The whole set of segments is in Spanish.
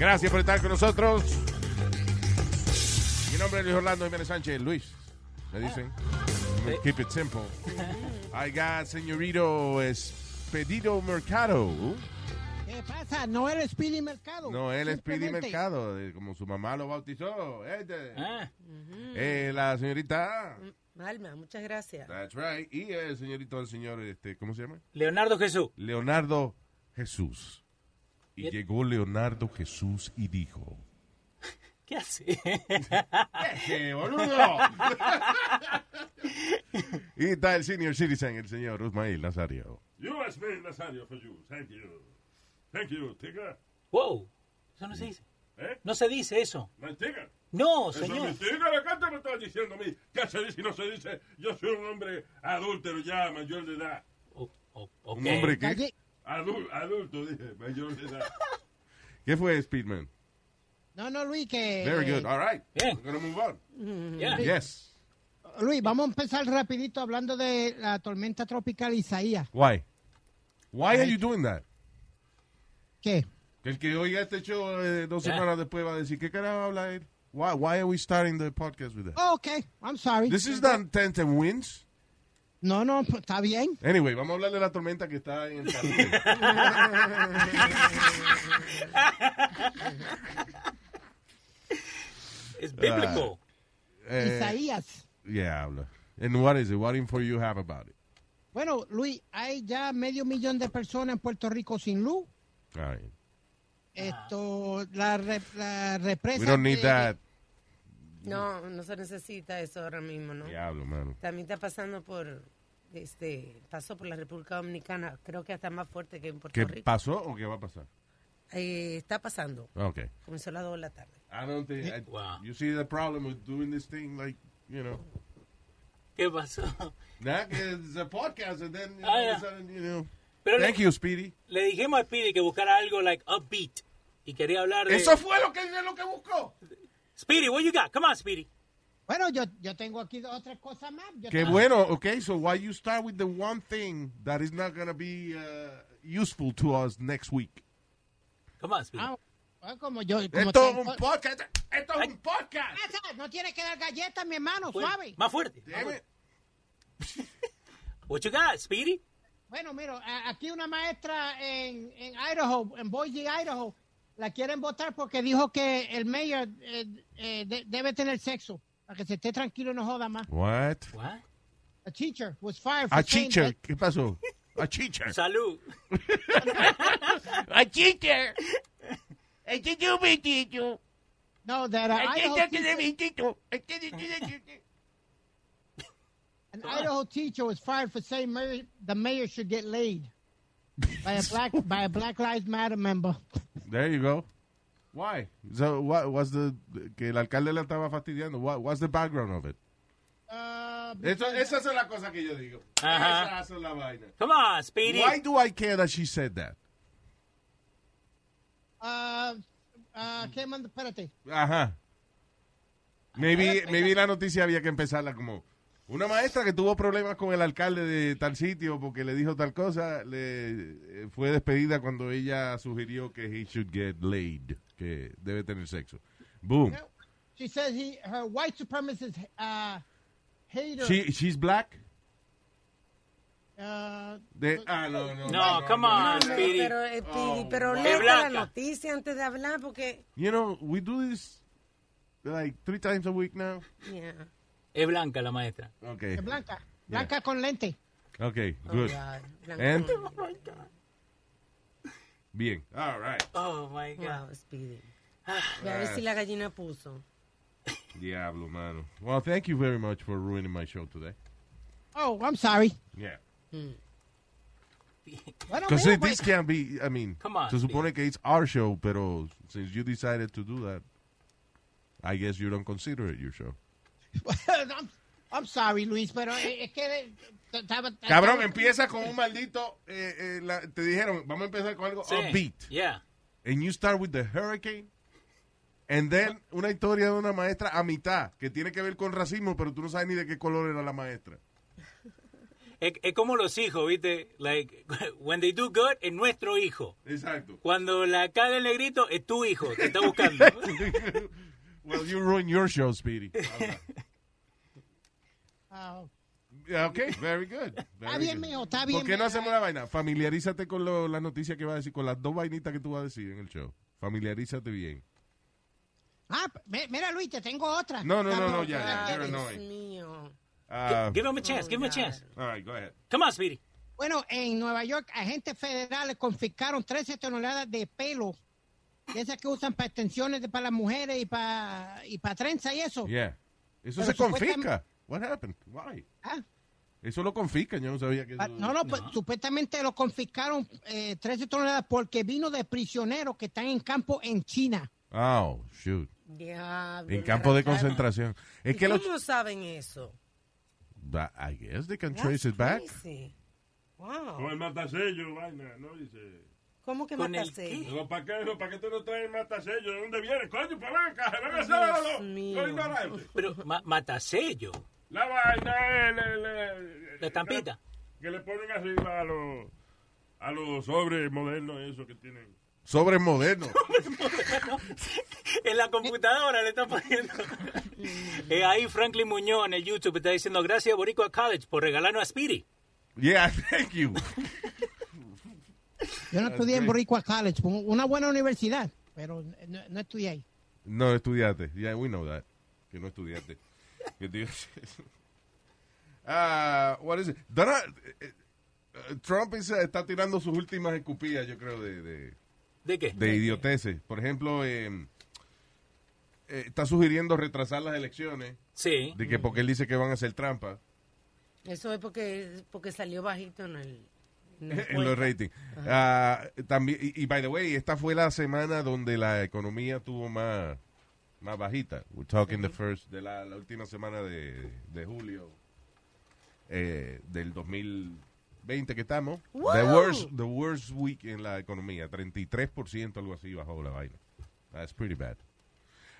Gracias por estar con nosotros. Mi nombre es Luis Orlando Jiménez Sánchez. Luis, me dicen. Keep it simple. I got señorito Expedito Mercado. ¿Qué pasa? No eres Speedy Mercado. No, él es Speedy Mercado, como su mamá lo bautizó. Este. Ah, Eh, la señorita. Alma, muchas gracias. That's right. Y el señorito, el señor, este, ¿cómo se llama? Leonardo Jesús. Leonardo Jesús. Y llegó Leonardo Jesús y dijo. ¿Qué hace? ¡Qué boludo! y está el senior citizen, el señor Usmail Nazario. USB Nazario for you. Thank you. Thank you, Tigger. wow, eso no se dice. ¿Eh? No se dice eso. ¿No es Tigger? No, Eso señor. es Tigger. Acá te me estás diciendo a mí qué se dice y no se dice. Yo soy un hombre adúltero ya, mayor de edad. O- o- ok. ¿Un hombre qué? Calle- Adul- adulto, dije, mayor de edad. ¿Qué fue, Speedman? No, no, Luis, que... Very good. All right. Bien. We're gonna move on. Yeah. Yes. Luis, vamos a empezar rapidito hablando de la tormenta tropical Isaías. Why? Why are you doing that? ¿Qué? Que el que oiga este show eh, dos Yeah. semanas después va a decir, ¿qué carajo habla él? Why, why are we starting the podcast with that? Oh, ok, I'm sorry. This is not Tenth and Winds. No, no, pues, está bien. Anyway, vamos a hablar de la tormenta que está en el. Es bíblico. Eh, Isaías. yeah, habla. And what is it? What info you have about it? Bueno, Luis, hay ya medio millón de personas en Puerto Rico sin luz. All right. Esto, la, re- la represa... We don't need que- that. No, no se necesita eso ahora mismo, ¿no? Diablo, mano. También está pasando por, este, pasó por la República Dominicana, creo que hasta más fuerte que en Puerto ¿Qué Rico. pasó o qué va a pasar? Eh, está pasando. Okay. Comenzó a las 2 de la tarde. I don't think. I- Wow. You see the problem with doing this thing, like, you know. ¿Qué pasó? Nah, it's a podcast, and then Ah, all yeah. of a sudden, you know. Pero Thank le, you, Speedy. le dijimos a Speedy que buscara algo like upbeat. Y quería hablar de... Eso fue lo que, lo que buscó. Speedy, what you got? Come on, Speedy. Bueno, yo, yo tengo aquí dos o tres cosas más. Yo Qué bueno, okay, so why you start with the one thing that is not going to be uh, useful to us next week? Come on, Speedy. Ah, como yo... Como Esto es un podcast. Esto es un podcast. Ah, No tiene que dar galletas, mi hermano, Fuerte. suave. Más fuerte. Damn it. What you got, Speedy? Bueno, mira, aquí una maestra en, en Idaho, en Boise, Idaho, la quieren votar porque dijo que el mayor eh, eh, de- debe tener sexo, para que se esté tranquilo y no joda más. What? What? A teacher was fired for A saying teacher. that- ¿Qué pasó? A teacher. Salud. A teacher. A teacher, mi teacher. No, that uh, A Idaho teacher teacher. An Idaho teacher was fired for saying mayor, the mayor should get laid by a black by a Black Lives Matter member. There you go. Why? So what was the que el alcalde la estaba fastidiando? What, what's the background of it? Uh, Eso, esas son las cosas que yo digo. Ajá. Esas son las vainas. Come on, Speedy. Why do I care that she said that? uh, uh, ¿qué manda? Espérate. Ajá. Maybe, maybe la noticia había que empezarla como una maestra que tuvo problemas con el alcalde de tal sitio porque le dijo tal cosa, le eh, fue despedida cuando ella sugirió que he should get laid, que debe tener sexo. Boom. She says he her white supremacist uh, hater. She, she's black. uh, De, ah, no, no. No, come on, No, Speedy. pero, eh, Speedy, pero la noticia antes de hablar porque... You know, we do this like three times a week now. Yeah. Es blanca la maestra. Okay. es blanca. Blanca con lente. Okay, Oh, good. Con- bien. All right. Oh, my God. Wow, Speedy. Ve a ver si la gallina puso. Diablo, mano. Well, thank you very much for ruining my show today. Oh, I'm sorry. Yeah. Bueno, Because mira, this pues, can't be, I mean, Come on, se supone que it's our show, pero since you decided to do that, I guess you don't consider it your show. I'm, I'm sorry, Luis, pero eh, es que eh. Cabrón, empieza con un maldito, eh, eh, la- te dijeron, vamos a empezar con algo Sí. upbeat. Yeah. And you start with the hurricane. And then una historia de una maestra a mitad, que tiene que ver con racismo, pero tú no sabes ni de qué color era la maestra. Es, es como los hijos, ¿viste? Like, when they do good, es nuestro hijo. Exacto. Cuando la caga el negrito, es tu hijo. Te está buscando. Well, you ruined your show, Speedy. Yeah, okay, very good. Está very bien, good. mijo, está bien. ¿Por qué no hacemos la vaina? Familiarízate con lo- la noticia que va a decir, con las dos vainitas que tú vas a decir en el show. Familiarízate bien. Ah, mi- mira, Luis, te tengo otra. No, no, no, no, ya, ya. You're Dios annoying. mío. Ah, Give him a chance, Oh, give him a chance. all right, go ahead. Come on, Speedy. Bueno, en Nueva York, agentes federales confiscaron 13 toneladas de pelo, de esas que usan para extensiones de, para las mujeres y para y para trenza y eso. Yeah. Eso Pero se confisca. What happened? Why? Ah, Eso lo confiscan, yo no sabía que eso... no, no, pues, supuestamente lo confiscaron eh, 13 toneladas porque vino de prisioneros que están en campo en China. Oh, shoot. Diablo, En campo de concentración. Es ¿Y que los... ¿Cómo saben eso? But I guess they can That's trace it back. crazy. Wow. el matasello, vaina, ¿no? Dice. ¿Cómo que ¿Con el mataste? qué? Digo, ¿para qué, ¿para qué tú no traes el matasello? ¿De dónde viene? Coño, ven acá, ven a hacerlo. No. Pero ma matasello. La vaina es le- le- La estampita. Que le ponen arriba a los a los sobres modernos esos que tienen. Sobre moderno. En la computadora le está poniendo. Eh, ahí Franklin Muñoz en el YouTube está diciendo gracias Boricua College por regalarnos a Speedy. yeah, thank you. Yo no estudié en. Boricua College, una buena universidad, pero no, no estudié ahí. No estudiaste. Yeah, we know that. Que no estudiaste. Ah, what is it? Donald- eh, eh, Trump is- está tirando sus últimas escupillas, yo creo, de, de, ¿De qué? de idioteces. Por ejemplo, eh, eh, está sugiriendo retrasar las elecciones, Sí. de que porque él dice que van a hacer trampa Eso es porque, porque salió bajito en el... en los ratings. Ah, también, y, y by the way, esta fue la semana donde la economía tuvo más, más bajita. We're talking the first, de la, la última semana de, de julio eh, del 2020 que estamos. The Wow. worst, the worst week en la economía. 33% algo así bajó la vaina. That's pretty bad.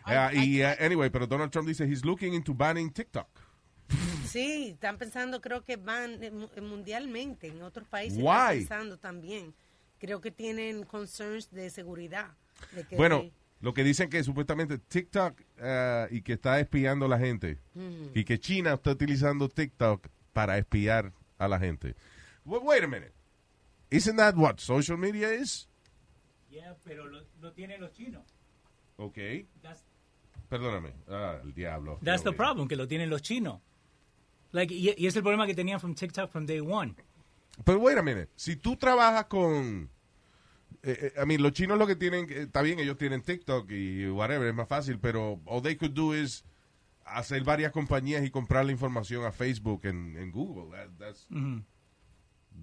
Ah, y uh, anyway, pero Donald Trump dice he's looking into banning TikTok. Sí, están pensando, creo que van eh, eh, mundialmente, en otros países Why? están pensando también. Creo que tienen concerns de seguridad. de que- Bueno, lo que dicen que supuestamente TikTok eh, y que está espiando a la gente y que China está utilizando TikTok para espiar a la gente. Wait, wait a minute. Isn't that what social media is? Yeah, pero lo, lo tienen los chinos. Ok. That's, Perdóname. Ah, el diablo. that's the problem, que lo tienen los chinos. Like, y, y es el problema que tenían from TikTok from day one. Pero wait a minute. Si tú trabajas con... Eh, eh, I mean, los chinos lo que tienen... eh, Está bien, ellos tienen TikTok y whatever, es más fácil, pero all they could do is hacer varias compañías y comprar la información a Facebook en, en Google. That- that's- Ujú.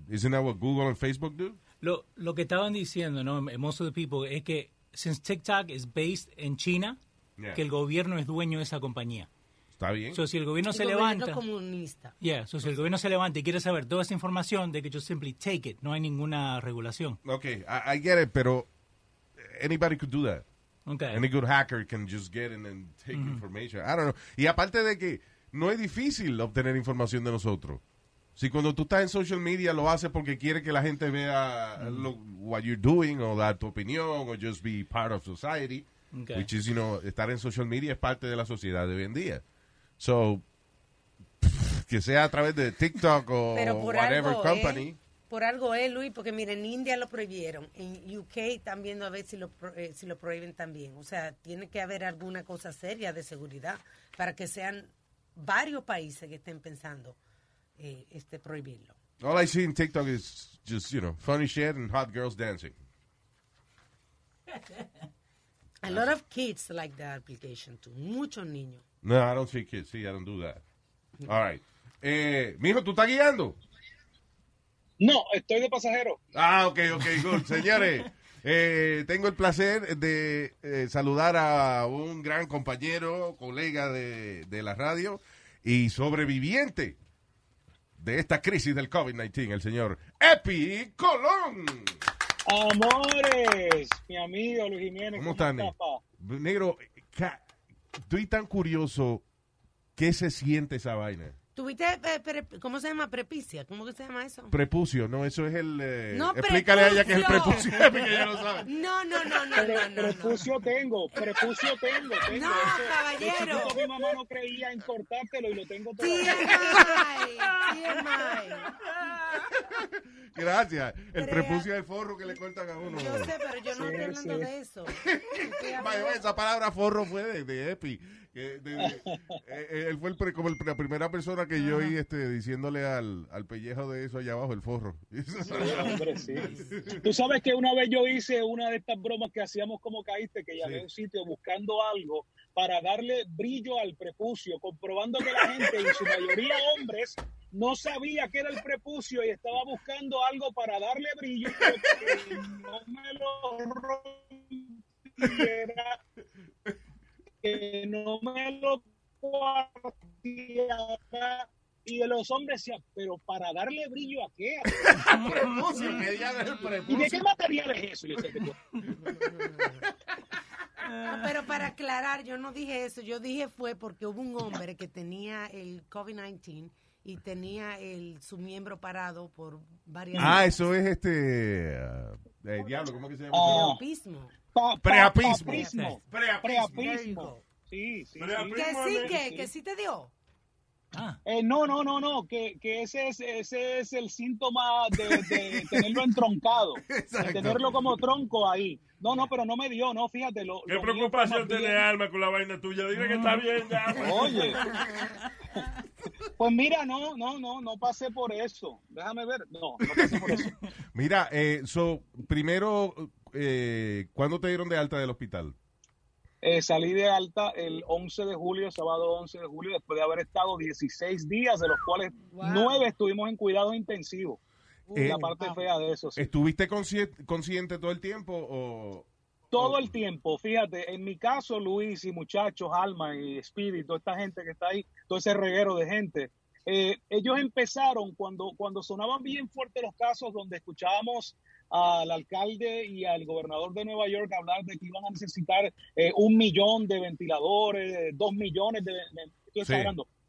isn't that what Google and Facebook do? Lo, lo que estaban diciendo, ¿no? Most of the people, es que since TikTok is based en China, Yeah. que el gobierno es dueño de esa compañía. Está bien. So, si el gobierno El se gobierno levanta, comunista. yeah, so, si el gobierno se levanta y quiere saber toda esa información, de que just simply take it, no hay ninguna regulación. Okay, I, I get it, pero anybody could do that. Okay. Any good hacker can just get in and take information. I don't know. Y aparte de que no es difícil obtener información de nosotros. Si cuando tú estás en social media lo haces porque quiere que la gente vea lo, what you're doing o dar tu opinión o just be part of society, Okay. which is, you know, estar en social media es parte de la sociedad de hoy en día. So, que sea a través de TikTok o Pero por whatever algo, company. ¿eh? Por algo es, Luis, porque miren, en India lo prohibieron, en UK están viendo a ver si lo, eh, si lo prohíben también. O sea, tiene que haber alguna cosa seria de seguridad para que sean varios países que estén pensando eh, este prohibirlo. All I see in TikTok is just, you know, funny shit and hot girls dancing. A lot of kids like the application too, muchos niños. No, I don't see kids. See, I don't do that. All right. Eh, mijo, ¿tú estás guiando? No, estoy de pasajero. Ah, ok, ok, good. Señores, eh, tengo el placer de eh, saludar a un gran compañero, colega de, de la radio y sobreviviente de esta crisis del COVID-19, el señor Epi Colón. Amores, mi amigo Luis Jiménez. ¿Cómo estás, ne- pa? Negro, ca- estoy tan curioso. ¿Qué se siente esa vaina? ¿Tuviste, eh, pre- cómo se llama? Prepicia, ¿cómo que se llama eso? Prepucio, no, eso es el... eh, No, explícale a ella que es el prepucio, prepucio. porque ella no sabe. No, no, no, no, Pre- no, no, no. prepucio tengo, prepucio tengo, tengo. No, Eso, caballero. chiquito mi mamá no creía en cortártelo y lo tengo todo. TMI, TMI. Gracias. El Crea- prepucio es el forro que le cortan a uno. Yo sé, pero yo no Sí, estoy hablando sí. de eso. Esa palabra forro fue de, de Epi. Que de- de- eh, él fue el pre- como el- la primera persona que yo oí este, diciéndole al, al pellejo de eso allá abajo, el forro. Sí, hombre, sí. Tú sabes que una vez yo hice una de estas bromas que hacíamos como caíste, que llamé Sí. a un sitio buscando algo para darle brillo al prepucio, comprobando que la gente, en su mayoría hombres, no sabía qué era el prepucio y estaba buscando algo para darle brillo, pero que no me lo rompiera, que no me lo. Y de los hombres decían, pero para darle brillo a qué? ¿Y de qué material es eso? Decía, No, pero para aclarar, yo no dije eso. Yo dije fue porque hubo un hombre que tenía el COVID-19 y tenía el, su miembro parado por varias Ah, horas. eso es este. eh, diablo, ¿cómo que se llama? Ah. Pa- Preapismo. Preapismo. Preapismo. Sí, sí, sí. Preapismo. Que sí, Sí, que, que sí te dio. Ah, Eh, no, no, no, no, que, que ese, es, ese es el síntoma de, de tenerlo entroncado, de tenerlo como tronco ahí. No, no, pero no me dio, no, fíjate. Lo, ¿Qué lo preocupación tiene bien- Alma con la vaina tuya? Dime que está bien ya. pues. Oye. Pues mira, no, no, no, no pasé por eso. Déjame ver. No, no pasé por eso. Mira, eh, so, primero, eh, ¿cuándo te dieron de alta del hospital? Eh, salí de alta el 11 de julio, sábado 11 de julio, después de haber estado 16 días, de los cuales Wow. 9 estuvimos en cuidados intensivos. Eh, la parte fea de eso. sí. ¿Estuviste consciente, consciente todo el tiempo o...? Todo el tiempo, fíjate, en mi caso, Luis y muchachos, Alma y Speedy, toda esta gente que está ahí, todo ese reguero de gente, eh, ellos empezaron cuando, cuando sonaban bien fuertes los casos donde escuchábamos al alcalde y al gobernador de Nueva York hablar de que iban a necesitar eh, un millón de ventiladores, dos millones de... de- estoy Sí.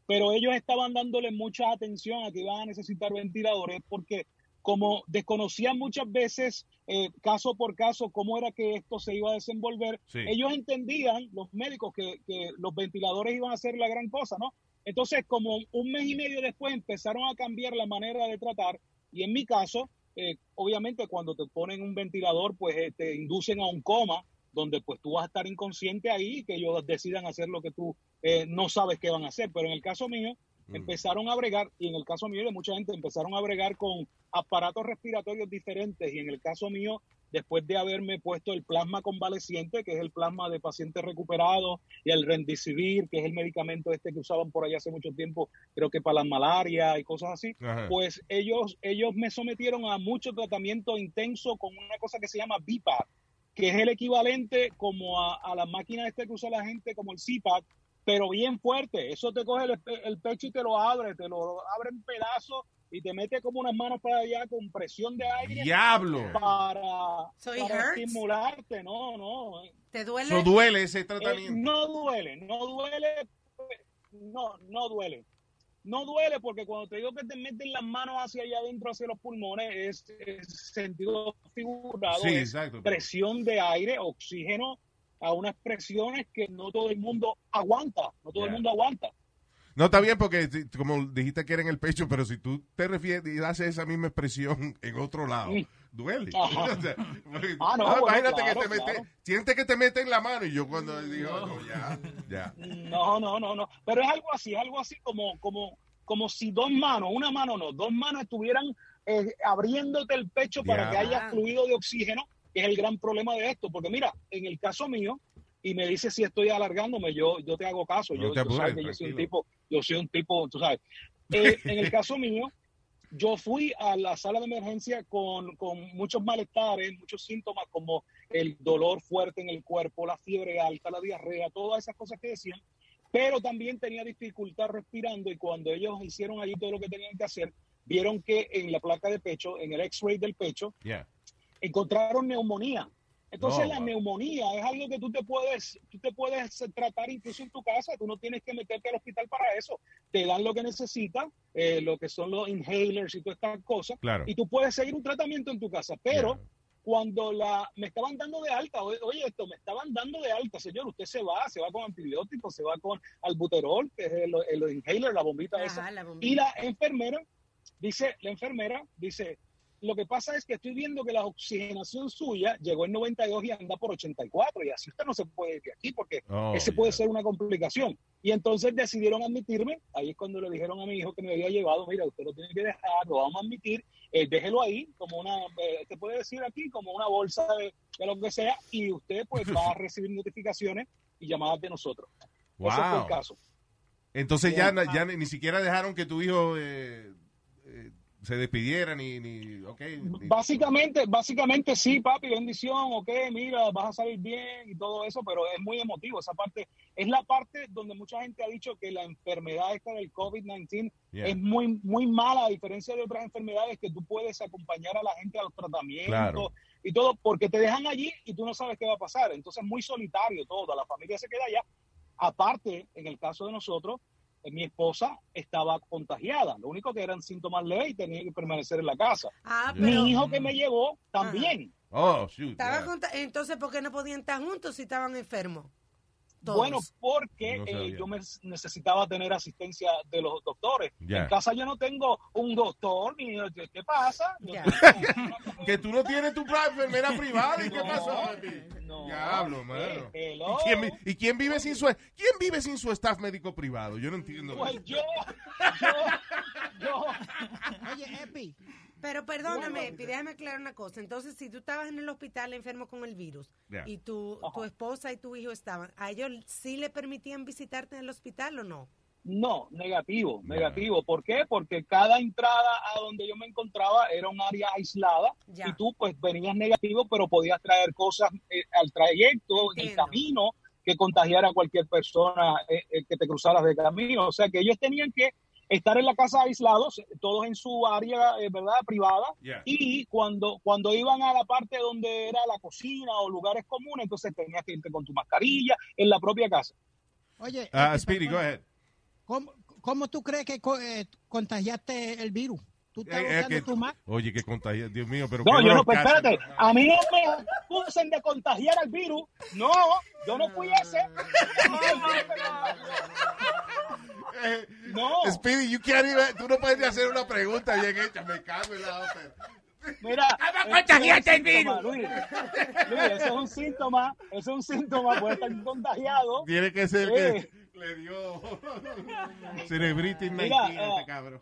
Pero ellos estaban dándole mucha atención a que iban a necesitar ventiladores porque como desconocían muchas veces eh, caso por caso cómo era que esto se iba a desenvolver, Sí. ellos entendían, los médicos, que, que los ventiladores iban a ser la gran cosa, ¿no? Entonces, como un mes y medio después empezaron a cambiar la manera de tratar y en mi caso, eh, obviamente cuando te ponen un ventilador, pues eh, te inducen a un coma donde pues tú vas a estar inconsciente ahí que ellos decidan hacer lo que tú eh, no sabes qué van a hacer. Pero en el caso mío, Mm. empezaron a bregar, y en el caso mío de mucha gente, empezaron a bregar con aparatos respiratorios diferentes, y en el caso mío, después de haberme puesto el plasma convaleciente, que es el plasma de pacientes recuperados, y el rendicivir, que es el medicamento este que usaban por allá hace mucho tiempo, creo que para la malaria y cosas así, Ajá. pues ellos, ellos me sometieron a mucho tratamiento intenso con una cosa que se llama BIPAP, que es el equivalente como a, a la máquina esta que usa la gente como el CPAP, pero bien fuerte. Eso te coge el, el pecho y te lo abre, te lo abre en pedazos y te mete como unas manos para allá con presión de aire. ¡Diablo! Para, So estimularte, no, no. ¿Te duele? Eso duele ese Eh, tratamiento. no duele, no duele, no, no duele. No duele porque cuando te digo que te meten las manos hacia allá adentro, hacia los pulmones, es, es sentido figurado, Sí, es exacto. presión de aire, oxígeno a unas presiones que no todo el mundo aguanta, no todo el mundo aguanta. No, está bien porque como dijiste que era en el pecho, pero si tú te refieres y haces esa misma expresión en otro lado, duele. O sea, Ah, no, ah, bueno, imagínate claro, que te mete, claro. siente que te mete en la mano y yo cuando digo, no, ya, ya. No, no, no, no. Pero es algo así, algo así como, como, como si dos manos, una mano no, dos manos estuvieran eh, abriéndote el pecho para que haya fluido de oxígeno, es el gran problema de esto. Porque mira, en el caso mío, y me dice si estoy alargándome, yo, yo te hago caso. No yo, te sabes soy un tipo, yo soy un tipo, tú sabes. Eh, en el caso mío, yo fui a la sala de emergencia con, con muchos malestares, muchos síntomas como el dolor fuerte en el cuerpo, la fiebre alta, la diarrea, todas esas cosas que decían, pero también tenía dificultad respirando y cuando ellos hicieron allí todo lo que tenían que hacer, vieron que en la placa de pecho, en el x-ray del pecho, Yeah. Encontraron neumonía. Entonces No, la neumonía es algo que tú te puedes, tú te puedes tratar incluso en tu casa, tú no tienes que meterte al hospital para eso. Te dan lo que necesitas, eh, lo que son los inhalers y todas estas cosas, Claro. y tú puedes seguir un tratamiento en tu casa. Pero cuando la me estaban dando de alta, oye, oye, esto me estaban dando de alta, señor, usted se va, se va con antibióticos, se va con albuterol, que es el, el inhaler, la bombita Ajá, esa. la bombita. Y la enfermera dice, la enfermera dice, lo que pasa es que estoy viendo que la oxigenación suya llegó en 92 y anda por 84 y así usted no se puede ir de aquí porque Oh, ese puede ser una complicación. Y entonces decidieron admitirme, ahí es cuando le dijeron a mi hijo que me había llevado, mira, usted lo tiene que dejar, lo vamos a admitir, eh, déjelo ahí como una, eh, te puede decir aquí, como una bolsa de, de lo que sea y usted pues va a recibir notificaciones y llamadas de nosotros. Ese fue Wow. el caso. Entonces ya, ya ni, ni siquiera dejaron que tu hijo eh, eh, se despidiera ni, ni, Básicamente, básicamente sí, papi, bendición, ok, mira, vas a salir bien y todo eso, pero es muy emotivo esa parte. Es la parte donde mucha gente ha dicho que la enfermedad esta del COVID-19 Yeah. es muy, muy mala, a diferencia de otras enfermedades que tú puedes acompañar a la gente a los tratamientos Claro. y todo, porque te dejan allí y tú no sabes qué va a pasar. Entonces es muy solitario todo, la familia se queda allá. Aparte, en el caso de nosotros, mi esposa estaba contagiada, lo único que eran síntomas leves y tenía que permanecer en la casa. Ah, pero Mi hijo que me llevó también. Oh, shoot. estaba yeah. junta- entonces ¿por qué no podían estar juntos si estaban enfermos? Todos. Bueno, porque No eh, yo me necesitaba tener asistencia de los doctores. En casa yo no tengo un doctor ni ¿qué, qué pasa? Que tú no tienes tu enfermera privada. ¿Y qué pasó, no. Diablo, Eh, mano. ¿Y quién, vi- ¿Y quién vive sin su quién vive sin su staff médico privado? Yo no entiendo. Pues yo, yo, yo, Oye, Epi, Pero perdóname, déjame aclarar una cosa. Entonces, si tú estabas en el hospital enfermo con el virus y tu, tu esposa y tu hijo estaban, ¿a ellos sí le permitían visitarte en el hospital o no? no, negativo, negativo. ¿Por qué? Porque cada entrada a donde yo me encontraba era un área aislada y tú pues venías negativo, pero podías traer cosas eh, al trayecto, en el Entiendo. camino, que contagiara a cualquier persona eh, eh, que te cruzaras de camino. O sea que ellos tenían que estar en la casa aislados, todos en su área, eh, ¿verdad?, privada. Yeah. Y cuando, cuando iban a la parte donde era la cocina o lugares comunes, entonces tenías que irte con tu mascarilla en la propia casa. oye. Epi, Speedy, go ahead. ¿Cómo, cómo tú crees que eh, contagiaste el virus? ¿Tú estás Eh, eh, que- tu Oye, que contagia, Dios mío, pero No, qué yo no, pues, espérate, a mí no me acusen de contagiar al virus. No, yo no fui ese. Eh, No, Speedy, you can't even- tú no puedes ni hacer una pregunta bien hecha, me cago en la otra. mira. contagiaste el síntoma, Luis. Luis, ese es un síntoma, ese es un síntoma, puede estar contagiado. Tiene que ser Eh. que Le dio cerebritis Mira, 19 a este cabrón.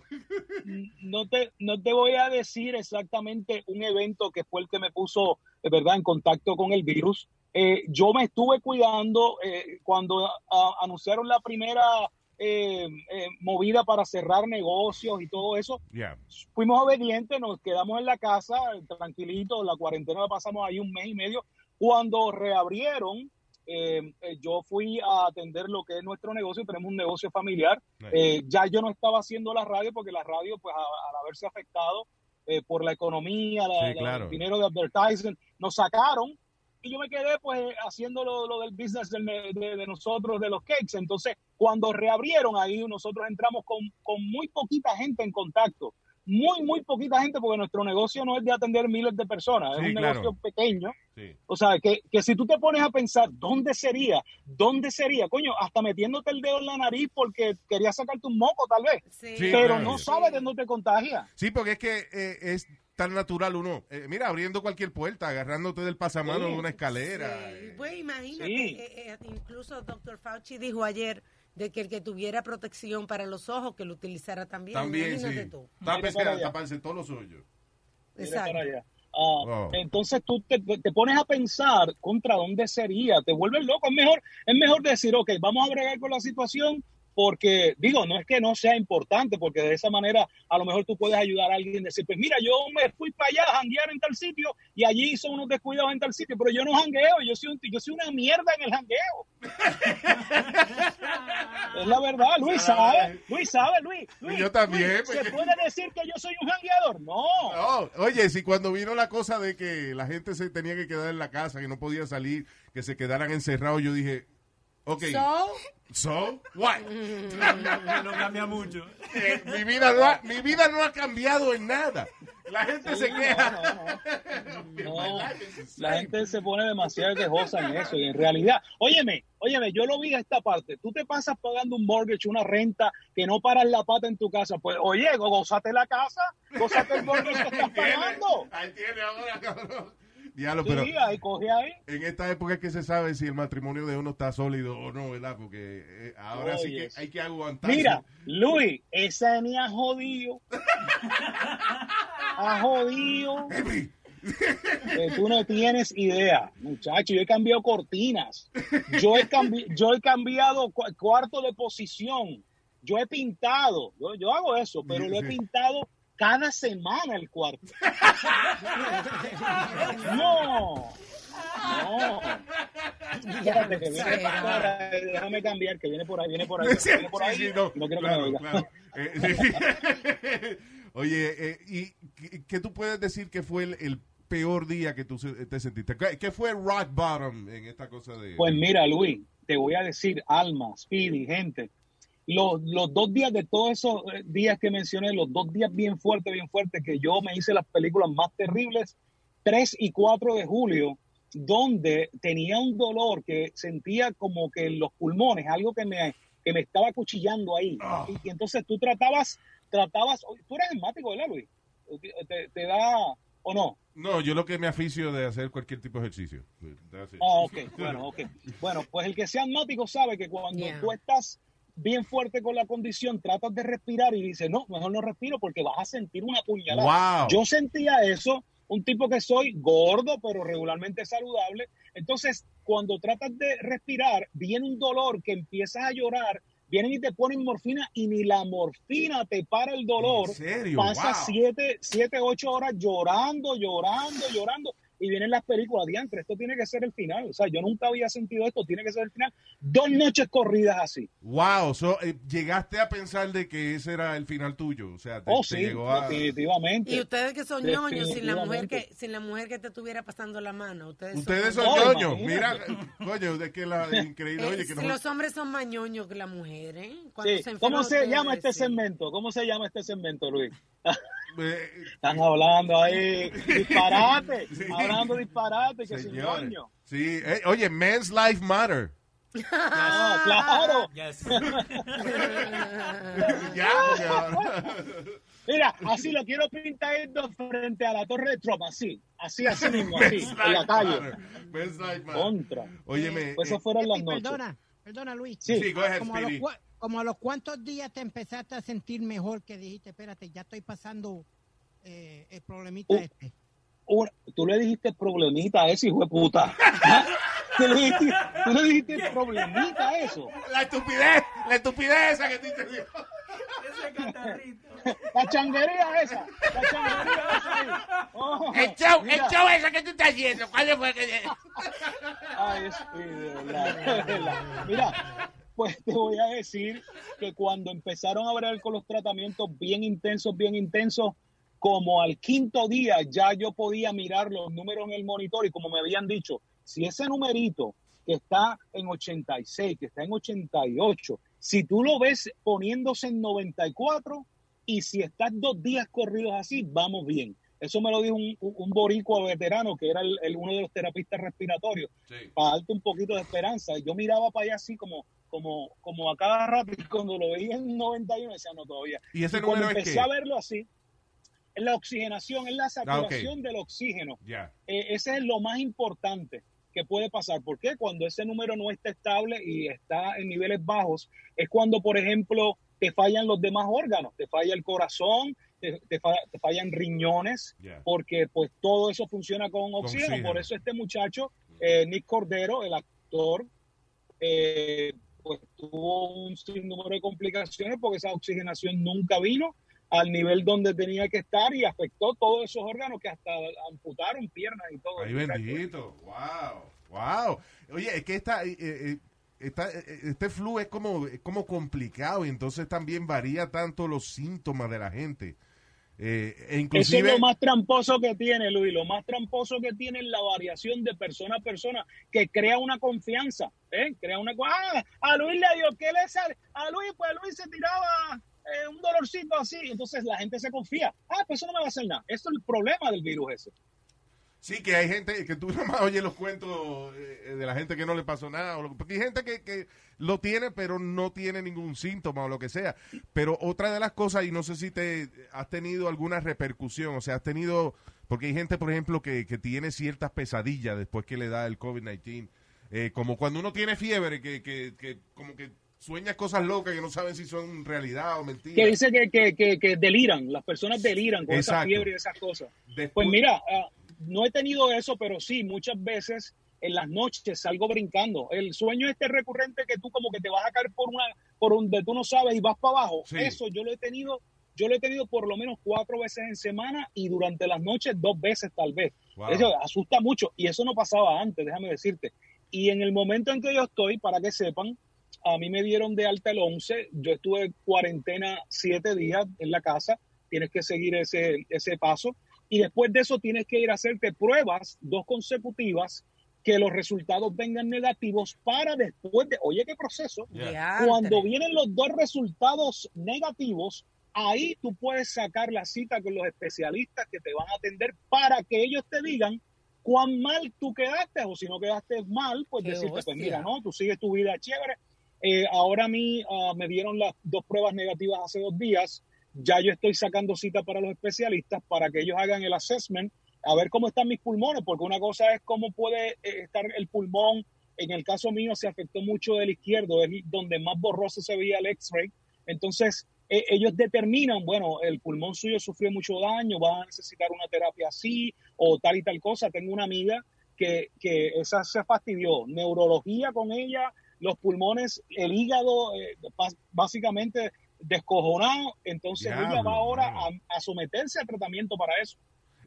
no te, no te voy a decir exactamente un evento que fue el que me puso, de verdad, en contacto con el virus. Eh, yo me estuve cuidando eh, cuando anunciaron la primera eh, eh, movida para cerrar negocios y todo eso. Yeah. Fuimos obedientes, nos quedamos en la casa, tranquilitos, la cuarentena la pasamos ahí un mes y medio. Cuando reabrieron, eh, eh, yo fui a atender lo que es nuestro negocio, tenemos un negocio familiar. Eh, ya yo no estaba haciendo la radio porque la radio, pues a- al haberse afectado eh, por la economía, la- Sí, la- claro. el dinero de advertising, nos sacaron y yo me quedé pues haciendo lo, lo del business del de, de nosotros, de los cakes. Entonces, cuando reabrieron ahí, nosotros entramos con, con muy poquita gente en contacto. Muy, muy poquita gente, porque nuestro negocio no es de atender miles de personas, Sí, es un claro. negocio pequeño. Sí. O sea, que, que si tú te pones a pensar, ¿dónde sería? ¿Dónde sería? Coño, hasta metiéndote el dedo en la nariz porque querías sacarte un moco, tal vez. Sí, Pero claro. no sabes de dónde te contagia. Sí, porque es que eh, es tan natural uno. eh, mira, abriendo cualquier puerta, agarrándote del pasamano Sí. de una escalera. Sí, pues imagínate, Sí. eh, eh, incluso Dr. Fauci dijo ayer de que el que tuviera protección para los ojos, que lo utilizara también. También, Imagínate sí. tú. Tápese, taparse todos los hoyos. Exacto. para allá. Ah, Oh. Entonces tú te, te pones a pensar contra dónde sería, te vuelves loco. Es mejor, es mejor decir, ok, vamos a bregar con la situación porque, digo, no es que no sea importante, porque de esa manera a lo mejor tú puedes ayudar a alguien, decir, pues mira, yo me fui para allá a janguear en tal sitio y allí hizo unos descuidados en tal sitio, pero yo no jangueo, yo soy, un- yo soy una mierda en el jangueo. es la verdad, Luis sabe, Luis sabe, Luis. Luis yo también, Luis, pues. ¿Se puede decir que yo soy un jangueador? No. No, oye, si cuando vino la cosa de que la gente se tenía que quedar en la casa, que no podía salir, que se quedaran encerrados, yo dije, ok, So, so, what? No cambia mucho. Eh, mi, vida no ha, mi vida no ha cambiado en nada. La gente se queja. No, la gente se pone demasiado quejosa en eso y en realidad, óyeme, óyeme, yo lo vi a esta parte, tú te pasas pagando un mortgage, una renta que no paras la pata en tu casa, pues oye, gózate la casa, gózate el mortgage que estás pagando. Ahí tiene ahora, cabrón. Diablo, pero Sí, ahí coge ahí. en esta época es que se sabe si el matrimonio de uno está sólido o no, ¿verdad? Porque eh, ahora sí que hay que aguantarse. Mira, Luis, esa ni ha jodido. ha jodido. Que tú no tienes idea, muchacho. Yo he cambiado cortinas. Yo he, cambi- yo he cambiado cu- cuarto de posición. Yo he pintado. Yo, yo hago eso, pero lo he pintado cada semana el cuarto. No. No. Espérate, que viene déjame cambiar, que viene por ahí, viene por ahí. Viene por ahí. sí, sí, no, no quiero claro, que me claro. Eh. Oye, eh, ¿y qué- tú puedes decir que fue el, el peor día que tú se- te sentiste? ¿Qué, qué fue rock bottom en esta cosa de...? Pues mira, Luis, te voy a decir, Alma, Speedy, gente, los, los dos días de todos esos eh, días que mencioné, los dos días bien fuertes, bien fuertes, que yo me hice las películas más terribles, 3 y 4 de julio, donde tenía un dolor que sentía como que en los pulmones, algo que me, que me estaba cuchillando ahí. Ah. Y, y entonces tú tratabas, tratabas, tú eres asmático, ¿verdad, Luis? ¿Te, te da o no? No, yo lo que me aficio de hacer cualquier tipo de ejercicio. Ah, ok, bueno, ok. Bueno, pues el que sea asmático sabe que cuando Yeah. tú estás bien fuerte con la condición, tratas de respirar y dices, no, mejor no respiro porque vas a sentir una puñalada. Wow. Yo sentía eso, un tipo que soy gordo, pero regularmente saludable. Entonces, cuando tratas de respirar, viene un dolor que empiezas a llorar, vienen y te ponen morfina y ni la morfina te para el dolor. ¿En serio? Pasas Wow. siete, siete, ocho horas llorando, llorando, llorando. Y vienen las películas, diantre, esto tiene que ser el final. O sea, yo nunca había sentido esto, tiene que ser el final. Dos noches corridas así. Wow, so, eh, llegaste a pensar de que ese era el final tuyo. O sea, te, Oh, te llegó a... definitivamente. y ustedes que son ñoños, sin la mujer que sin la mujer que te estuviera pasando la mano. Ustedes, Ustedes son ñoños. Mira, coño, de que la increíble. Eh, Oye, que si no... los hombres son más ñoños que la mujer, ¿eh? Cuando Sí. se ¿Cómo se llama este segmento? ¿Cómo se llama este segmento, Luis? eh, Están hablando ahí disparate, Sí. hablando disparate, que sin ñoño. Sí, eh, oye, men's life matter. Ah, claro. Yes. ya, Mira, así lo quiero pintar frente a la torre de Trump, así, así, así mismo, así, en la calle. matter. Men's life matter. Contra. Óyeme, Pues eh, eso fueron las noches. perdona. Perdona, Luis. Sí. Sí, go ahead, como, a los, como a los cuantos días te empezaste a sentir mejor que dijiste, espérate, ya estoy pasando eh, el problemita Uh, este. Una- tú le dijiste problemita a ese hijo de puta. ¿Tú, le dijiste, tú le dijiste problemita a eso. La estupidez, la estupidez esa que tú te dijo. La changuería esa. La changuería esa ahí. Oh, El show, el show ese que tú estás haciendo, ¿cuál fue que... Ay, sí, de verdad, de verdad. Mira, pues te voy a decir que cuando empezaron a hablar con los tratamientos bien intensos, bien intensos, como al quinto día ya yo podía mirar los números en el monitor y como me habían dicho, si ese numerito que está en 86, que está en 88, si tú lo ves poniéndose en 94 y si estás dos días corridos así, vamos bien. Eso me lo dijo un, un- boricua veterano que era el- el- uno de los terapistas respiratorios para darte un poquito de esperanza. Yo miraba para allá así como, como, como a cada rato y cuando lo veía en 91 decía no todavía. ¿Y ese cuando número es empecé qué? a verlo así, es la oxigenación, es la saturación del oxígeno. Ya. Eh, ese es lo más importante que puede pasar. ¿Por qué? Cuando ese número no está estable y está en niveles bajos, es cuando, por ejemplo, te fallan los demás órganos, te falla el corazón, te, te fa- te fallan riñones, porque pues todo eso funciona con oxígeno. oxígeno. Por eso este muchacho, eh, Nick Cordero, el actor, eh, pues tuvo un sinnúmero de complicaciones porque esa oxigenación nunca vino al nivel donde tenía que estar y afectó todos esos órganos que hasta amputaron piernas y todo. Ay, bendito. Wow. Wow. Oye, es que esta, eh, eh, esta- eh, este flu es como, es como complicado y entonces también varía tanto los síntomas de la gente. Eh, e Eso es lo más tramposo que tiene, Luis. Lo más tramposo que tiene es la variación de persona a persona que crea una confianza. ¿eh? Crea una. Ah, a Luis le dio, ¿qué le sale? A Luis, pues Luis se tiraba eh, un dolorcito así. Entonces la gente se confía. Ah, pues eso no me va a hacer nada. Eso es el problema del virus ese. sí que hay gente que tú nomás oyes los cuentos eh, de la gente que no le pasó nada. o lo- porque hay gente que, que lo tiene pero no tiene ningún síntoma o lo que sea. Pero otra de las cosas, y no sé si te has tenido alguna repercusión, o sea, has tenido, porque hay gente, por ejemplo, que, que tiene ciertas pesadillas después que le da el COVID-19. Eh, como cuando uno tiene fiebre, que, que, que como que sueñas cosas locas que no saben si son realidad o mentira. Que dice que, que, que, que deliran. Las personas deliran con esa Exacto. fiebre y esas cosas. Después- Pues mira, ah, no he tenido eso, pero sí, muchas veces en las noches salgo brincando. El sueño este recurrente que tú como que te vas a caer por una, por donde tú no sabes y vas para abajo. Sí. Eso yo lo he tenido, yo lo he tenido por lo menos cuatro veces en semana y durante las noches dos veces tal vez. Wow. Eso asusta mucho y eso no pasaba antes, déjame decirte. Y en el momento en que yo estoy, para que sepan, a mí me dieron de alta el 11, yo estuve en cuarentena siete días en la casa, tienes que seguir ese, ese paso, y después de eso tienes que ir a hacerte pruebas, dos consecutivas, que los resultados vengan negativos para después de, oye, qué proceso, cuando vienen los dos resultados negativos, ahí tú puedes sacar la cita con los especialistas que te van a atender para que ellos te digan cuán mal tú quedaste o si no quedaste mal, pues Qué decirte, pues mira, no, tú sigues tu vida chévere. Eh, ahora a mí ah, me dieron las dos pruebas negativas hace dos días. Ya yo estoy sacando cita para los especialistas para que ellos hagan el assessment, a ver cómo están mis pulmones, porque una cosa es cómo puede eh, estar el pulmón. En el caso mío se afectó mucho del izquierdo, es donde más borroso se veía el X-ray. Entonces, eh, ellos determinan, bueno, el pulmón suyo sufrió mucho daño, va a necesitar una terapia así o tal y tal cosa. Tengo una amiga que, que esa se fastidió, neurología con ella, los pulmones, el hígado, eh, básicamente descojonado. Entonces ella va ahora a, a someterse al tratamiento para eso.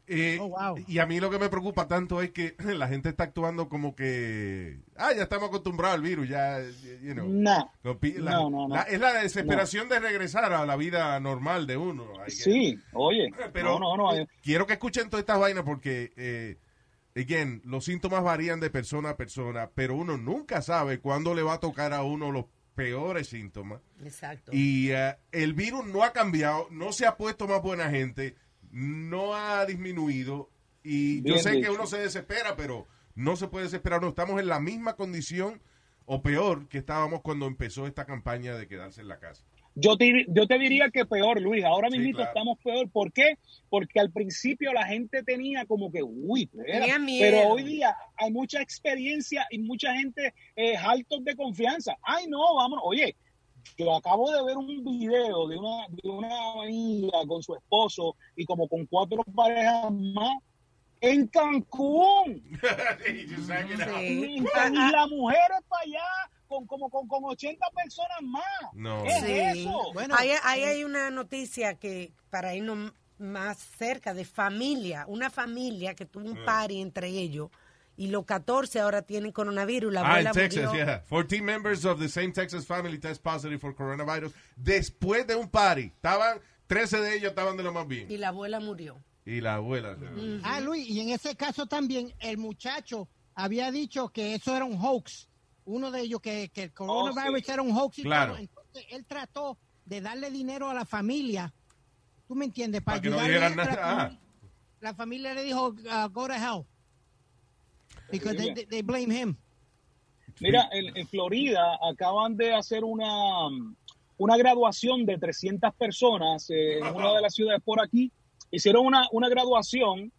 Eh, Oh, wow. Y a mí lo que me preocupa tanto es que la gente está actuando como que, ah, ya estamos acostumbrados al virus, ya, you know. No, Lo pi- la- No, no, no. la- es la desesperación de regresar a la vida normal de uno. Sí, oye, Pero no, no, no. eh, quiero que escuchen todas estas vainas porque, eh, again, los síntomas varían de persona a persona, pero uno nunca sabe cuándo le va a tocar a uno los peores síntomas. Exacto. Y eh, el virus no ha cambiado, no se ha puesto más buena gente, no ha disminuido. Y yo sé que uno se desespera, pero no se puede desesperar. No, estamos en la misma condición o peor que estábamos cuando empezó esta campaña de quedarse en la casa. Yo te, yo te diría que peor, Luis. Ahora Sí, mismo claro. estamos peor. ¿Por qué? Porque al principio la gente tenía como que, uy, espera. Tenía miedo. pero hoy día hay mucha experiencia y mucha gente eh, altos de confianza. Ay, no, vámonos. Oye, yo acabo de ver un video de una, de una amiga con su esposo y como con cuatro parejas más en Cancún. Sí. Y la mujer es para allá con como con, con 80 personas más. No. ¿Qué Sí. es eso? Bueno, ahí, ahí hay una noticia que para irnos más cerca de familia, una familia que tuvo un party entre ellos y los 14 ahora tienen coronavirus. La Ah, en abuela Texas, murió. yeah. 14 members of the same Texas family test positive for coronavirus. Después de un party, estaban, 13 de ellos estaban de lo más bien. Y la abuela murió. Y la abuela. Ah, Luis, y en ese caso también el muchacho había dicho que eso era un hoax. Uno de ellos que, que el coronavirus sí. era un hoax y Claro. todo. Entonces él trató de darle dinero a la familia. ¿Tú me entiendes? Para, Para que no nada. familia. La familia le dijo, uh, go to hell. Because they, they- they blame him. Mira, en, en Florida acaban de hacer una, una graduación de 300 personas eh, en una de las ciudades por aquí. Hicieron una, una graduación,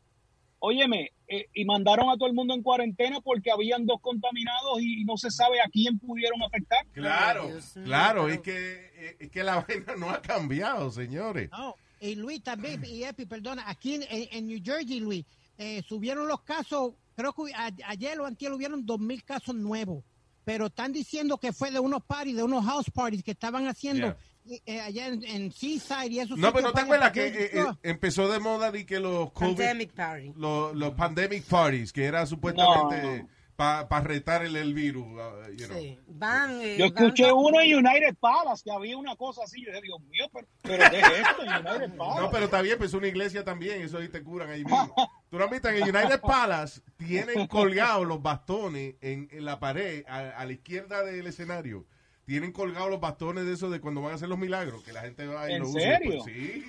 óyeme, eh, y mandaron a todo el mundo en cuarentena porque habían dos contaminados y no se sabe a quién pudieron afectar. Claro, claro, es que, es que la vaina no ha cambiado, señores. No, y Luis también, y Epi, perdona, aquí en, en- en New Jersey, Luis, eh, subieron los casos, creo que a- ayer o antier hubieron dos mil casos nuevos, pero están diciendo que fue de unos parties, de unos house parties que estaban haciendo eh, allá en, en Seaside y eso. No, pero no te acuerdas que eh, eh, empezó de moda de que los COVID, Pandemic party. los, los pandemic parties, que era supuestamente para retar el, el virus. uh, you know. Sí. Van, eh, Yo van- escuché uno en United Palace que había una cosa así. Yo dije, Dios mío, pero, pero ¿qué es esto en United Palace? No, pero está bien, pues es una iglesia también, eso ahí te curan ahí mismo. Tú no en el United Palace tienen colgados los bastones en, en la pared, a, a la izquierda del escenario. Tienen colgados los bastones de eso de cuando van a hacer los milagros, que la gente va y ¿En lo usa. serio? Pues, sí,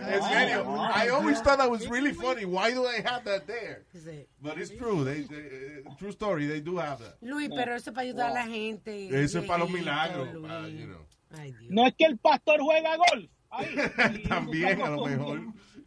en serio. I always thought that was really funny. Why do they have that there? Sí. But it's true. They, they- uh, true story. They do have that. Luis, pero eso es para ayudar a la gente. Eso es para los milagros. Luis. pa- you know. Ay, Dios. No es que el pastor juega golf. Y- También, a lo mejor.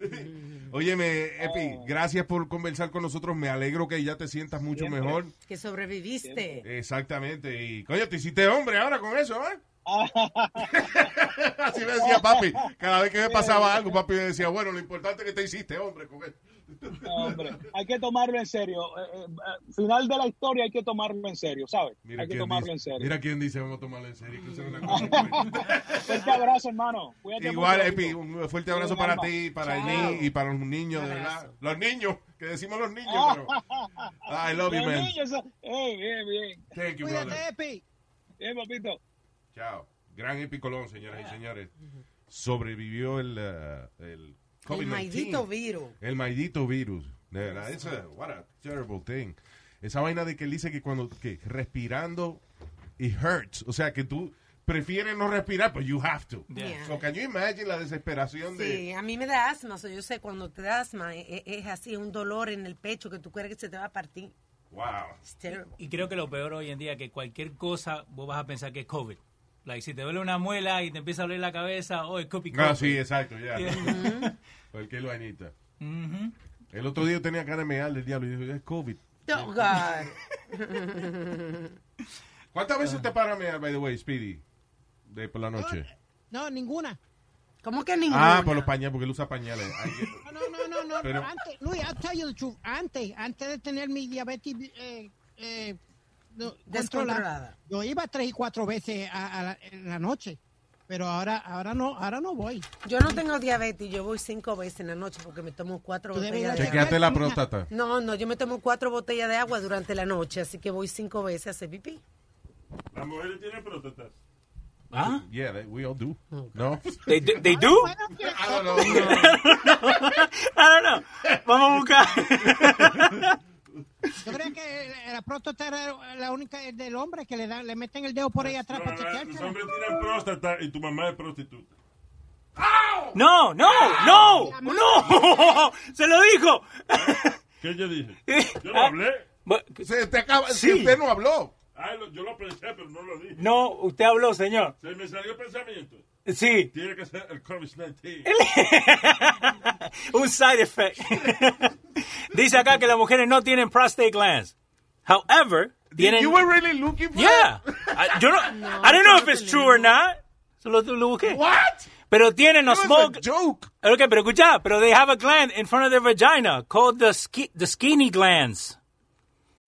Óyeme, Epi, gracias por conversar con nosotros. Me alegro que ya te sientas mucho Siempre. mejor. Que sobreviviste. Exactamente. Y, coño, te hiciste hombre ahora con eso, ¿eh? Así me decía papi. Cada vez que me pasaba algo, papi me decía, bueno, lo importante es que te hiciste hombre con esto. No, hombre, hay que tomarlo en serio. Eh, eh, eh, final de la historia hay que tomarlo en serio, ¿sabes? Mira hay que tomarlo dice, en serio. Mira quién dice, vamos a tomarlo en serio. Fuerte abrazo, hermano. Cuídate Igual, Epi, un fuerte abrazo para ti, para el Chao. ni y para los niños, de verdad. Los niños, que decimos los niños, pero... I love you, man. niños, eh, bien, bien. Thank you, brother. Cuídate, Epi. Bien, papito. Chao. Gran Epi Colón, señoras y señores. Sobrevivió el, uh, el El COVID-19. maldito virus. El maldito virus. De verdad, it's a- what a terrible thing. Esa vaina de que él dice que cuando que respirando it hurts. O sea, que tú prefieres no respirar, pero you have to. Yeah. So can you imagine la desesperación Sí, de... a mí me da asma. o sea, yo sé cuando te da asma e- e- es, así, un dolor en el pecho que tú crees que se te va a partir. Wow. It's terrible. Y creo que lo peor hoy en día es que cualquier cosa vos vas a pensar que es COVID. Like, si te duele una muela y te empieza a doler la cabeza, oh, es COVID. Ah, sí, exacto, ya. Yeah. Cualquier vainita. Ujú. El otro día yo tenía cara de mear del diablo y dije, es COVID. Oh, God. ¿Cuántas veces te para a mear, by the way, Speedy? De por la noche. No, ninguna. ¿Cómo que ninguna? Ah, por los pañales, porque él usa pañales. Ay, No, no, no, no, no. Pero- Antes, Luis, I'll tell you the truth. Antes, antes de tener mi diabetes eh, eh, no, Descontrolada. controlada, yo iba tres y cuatro veces a, a la, en la noche. Pero ahora, ahora no, ahora no voy. Yo no tengo diabetes, yo voy cinco veces en la noche porque me tomo cuatro Tú botellas de agua. Chequeate la próstata. No, no, yo me tomo cuatro botellas de agua durante la noche, así que voy cinco veces a hacer pipí. Las mujeres tienen próstatas. ¿Ah? Yeah, they- we all do. No? They do? They do? Bueno, que- I don't know. I don't know. Vamos a buscar. Yo creo que la próstata era la única del hombre que le dan, le meten el dedo por ahí atrás No, para los chequearse. hombres tienen próstata y tu mamá es prostituta. No, no, no, no. Se lo dijo. ¿Qué yo dije? Yo no hablé. Bu- Se te acaba, Sí. si usted no habló. Ay, lo- yo lo pensé, pero no lo dije. No, usted habló, señor. Se me salió el pensamiento. Sí. Tiene que ser el COVID-19. Un side effect. Dice acá que las mujeres no tienen prostate glands. However, tienen... You were really looking for Yeah. I, yo no, I don't know if it's true or not. Solo lo busqué. What? Pero tienen a small... a joke. Okay, pero escucha, pero they have a gland in front of their vagina called the, ski, the skinny glands.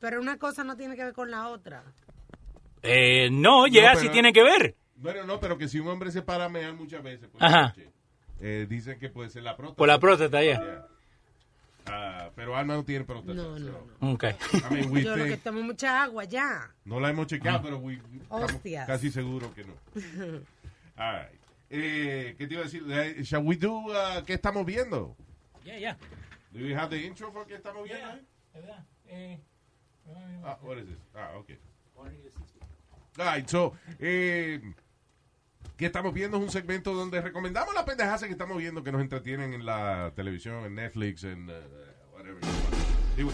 Pero una cosa no tiene que ver con la otra. Eh, no, ya pero- sí tiene que ver. Bueno, no, pero que si un hombre se para a mear muchas veces por Ajá. eh, dicen que puede ser la próstata. Por la próstata, ya. Yeah. Ah, pero Alma no tiene próstata. No, no, so, Ok. I mean, we Yo lo que tomo mucha agua ya. no la hemos chequeado, pero we- Hostias. casi seguros que no. All right. Eh, ¿Qué te iba a decir? Eh, Shall we do, uh, ¿Qué estamos viendo? Yeah, yeah. Do we have the intro for qué estamos viendo? ¿Verdad? Eh, Ah, what is this? Ah, okay. Right, so, eh, ¿qué estamos viendo? Es un segmento donde recomendamos las pendejadas que estamos viendo que nos entretienen en la televisión, en Netflix, en uh, whatever. you.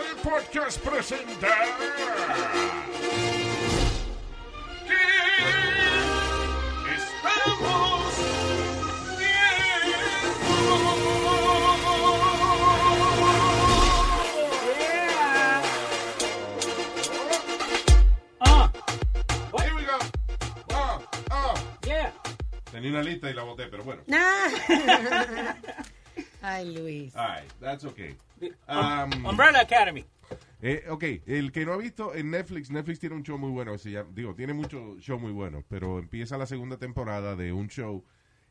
El podcast presenta. Tenía una lista y la boté, pero bueno. Ay, Luis. All right, that's okay. Um, Um, Umbrella Academy. Eh, ok, el que no ha visto en Netflix, Netflix tiene un show muy bueno, se llama- digo, tiene muchos shows muy buenos, pero empieza la segunda temporada de un show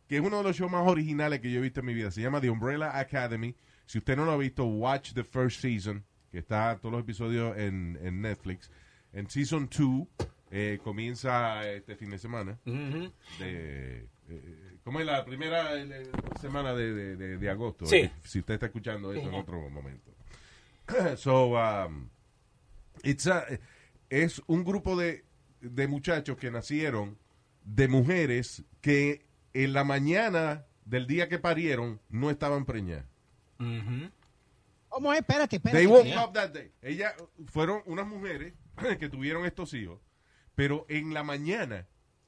que es uno de los shows más originales que yo he visto en mi vida. Se llama The Umbrella Academy. Si usted no lo ha visto, watch the first season, que está todos los episodios en, en Netflix. En season 2 comienza este fin de semana. Ujú. De, eh, ¿Cómo es la primera eh, semana de, de- de- de agosto? Sí. eh, Si usted está escuchando esto en otro momento. so, um, it's a- es un grupo de, de muchachos que nacieron de mujeres que en la mañana del día que parieron no estaban preñadas. ¿Cómo es? Espérate, espérate. They woke espérate. up that day. Ellas fueron unas mujeres que tuvieron estos hijos, pero en la mañana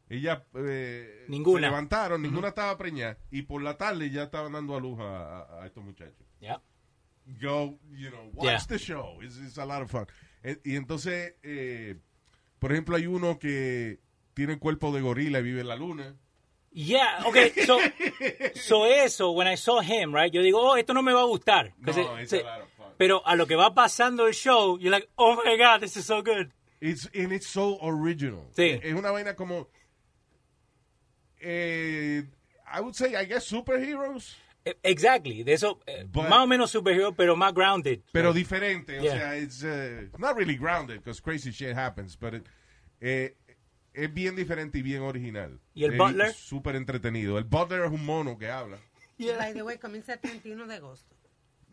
ellas eh, Ninguna. se levantaron, ninguna estaba preñada y por la tarde ya estaban dando a luz a, a- a estos muchachos. Yeah. Go, you know, watch Yeah. the show. It's, it's a lot of fun. Eh, y entonces, eh, por ejemplo, hay uno que tiene el cuerpo de gorila y vive en la luna. Yeah, okay, so, so eso, when I saw him, right, yo digo, oh, esto no me va a gustar. No, it- it's a lot of fun. pero a lo que va pasando el show, you're like, oh my God, this is so good. It's, and it's so original. Sí. Es una vaina como. Eh, I would say, I guess, superheroes. Eh, Exactly, de eso, eh, But- más o menos superhero, pero más grounded. Pero Like, diferente. O Yeah. sea, it's uh, not really grounded because crazy shit happens, but it- eh, es bien diferente y bien original. ¿Y el Es Butler? Súper entretenido. El Butler es un mono que habla. By the way, comienza el 31 de agosto.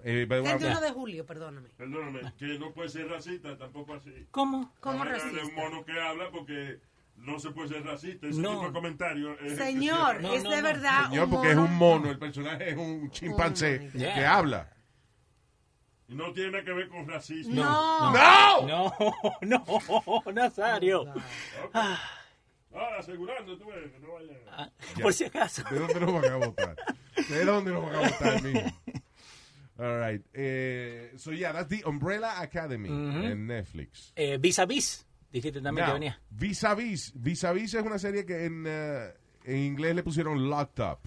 Eh, 31 de julio, perdóname. Perdóname, que no puede ser racista, tampoco así. ¿Cómo? ¿Cómo racista? un mono que habla porque no se puede ser racista. Ese No. tipo de comentario. es Señor, es de verdad Señor, un porque es un mono. El personaje es un chimpancé Oh, que habla. Y no tiene nada que ver con racismo. No. ¡No! No, no, Nazario. Ahora, asegurando, tú ves, que no vaya. Ah, Por si acaso. ¿De dónde nos van a votar? ¿De dónde nos van a votar, mijo? All right. Eh, so yeah, that's the Umbrella Academy en Netflix. Eh, vis a vis, dijiste también que venía. Vis a Vis. Vis a Vis es una serie que en, eh, en inglés le pusieron Locked Up.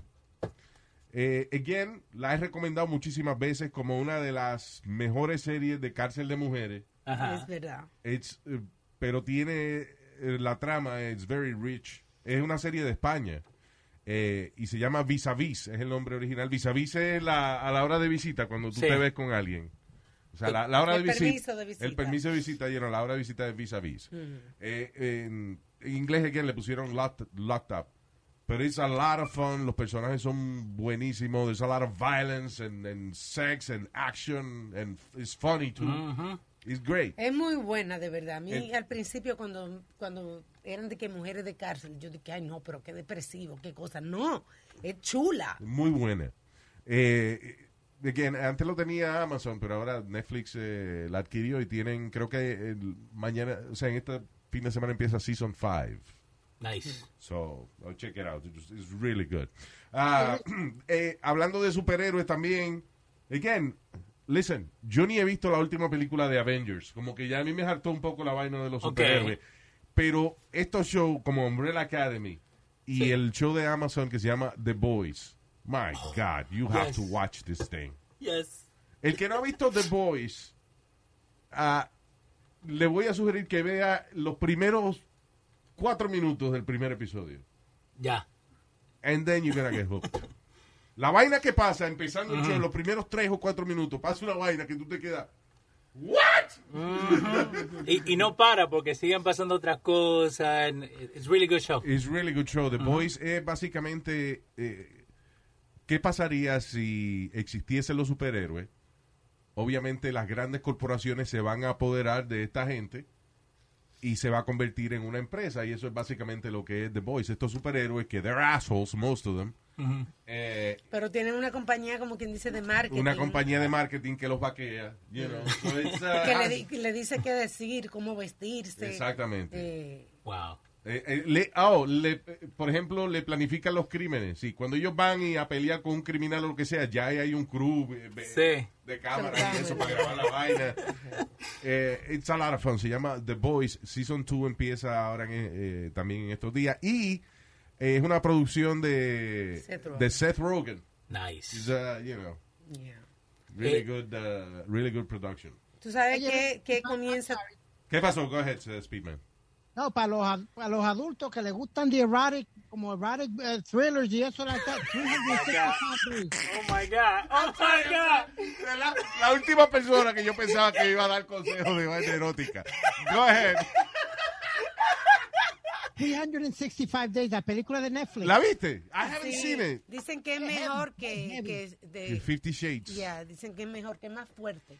Eh, again, la he recomendado muchísimas veces como una de las mejores series de cárcel de mujeres. Es verdad. It's, eh, pero tiene la trama, it's very rich. Es una serie de España. Eh, y se llama Vis a Vis, es el nombre original. Vis a Vis es la, a la hora de visita, cuando tú Sí. te ves con alguien. O sea, la, la hora El de, visita, permiso de visita. El permiso de visita, you know, la hora de visita es vis a vis. Eh, en, en inglés, again, le pusieron locked, locked up. Pero it's a lot of fun. Los personajes son buenísimos. There's a lot of violence and, and sex and action. And it's funny too. Ujú. It's great. Es muy buena, de verdad. A mí El- al principio cuando, cuando eran de que mujeres de cárcel, yo dije, ay no, pero qué depresivo, qué cosa. No, es chula. Muy buena. Eh, again, antes lo tenía Amazon, pero ahora Netflix eh, la adquirió y tienen, creo que el- mañana, o sea, en este fin de semana empieza Season 5. Nice. So, I'll check it out. It's, it's really good. Eh, hablando de superhéroes también, again, listen, yo ni he visto la última película de Avengers. Como que ya a mí me hartó un poco la vaina de los superhéroes. Pero estos shows como Umbrella Academy y el show de Amazon que se llama The Boys, my God, you have to watch this thing. Yes. El que no ha visto The Boys, ah, le voy a sugerir que vea los primeros cuatro minutos del primer episodio. Ya. And then you're gonna get hooked. La vaina que pasa empezando el show, los primeros tres o cuatro minutos, pasa una vaina que tú te quedas. ¿What? Y, y no para porque siguen pasando otras cosas. and It's really good show. It's really good show. The Boys es básicamente eh, qué pasaría si existiesen los superhéroes. Obviamente las grandes corporaciones se van a apoderar de esta gente y se va a convertir en una empresa y eso es básicamente lo que es The Boys. Estos superhéroes que they're assholes, most of them. Eh, Pero tienen una compañía, como quien dice, de marketing. una compañía de marketing que los vaquea, you know. So it's, uh, que le, di- que le dice qué decir, cómo vestirse. Exactamente. Eh, Wow. Eh, eh, le, oh, le- por ejemplo, le planifican los crímenes. Sí, cuando ellos van y a pelear con un criminal o lo que sea, ya hay un crew Sí. de cámara y eso para grabar la vaina. Eh, it's a lot of fun. Se llama The Boys. Season 2 empieza ahora en, eh, también en estos días. Y eh, es una producción de Seth Rogen. de Seth Rogen. Nice. It's, uh, you know, yeah. really Eh, good, uh, really good production. Tú sabes que no, comienza... ¿Qué pasó? Go ahead, uh, Speedman. No, para los, para los adultos que les gustan de erotic, como erotic eh, thrillers y eso, like that, 365 days. Oh my God. Oh my God. La, la última persona que yo pensaba que iba a dar consejos de vaina erótica. Go ahead. 365 days, la película de Netflix. ¿La viste? I haven't Sí, seen it. Dicen que es mejor que... que de, Fifty Shades. Ya, dicen que es mejor, que es más fuerte.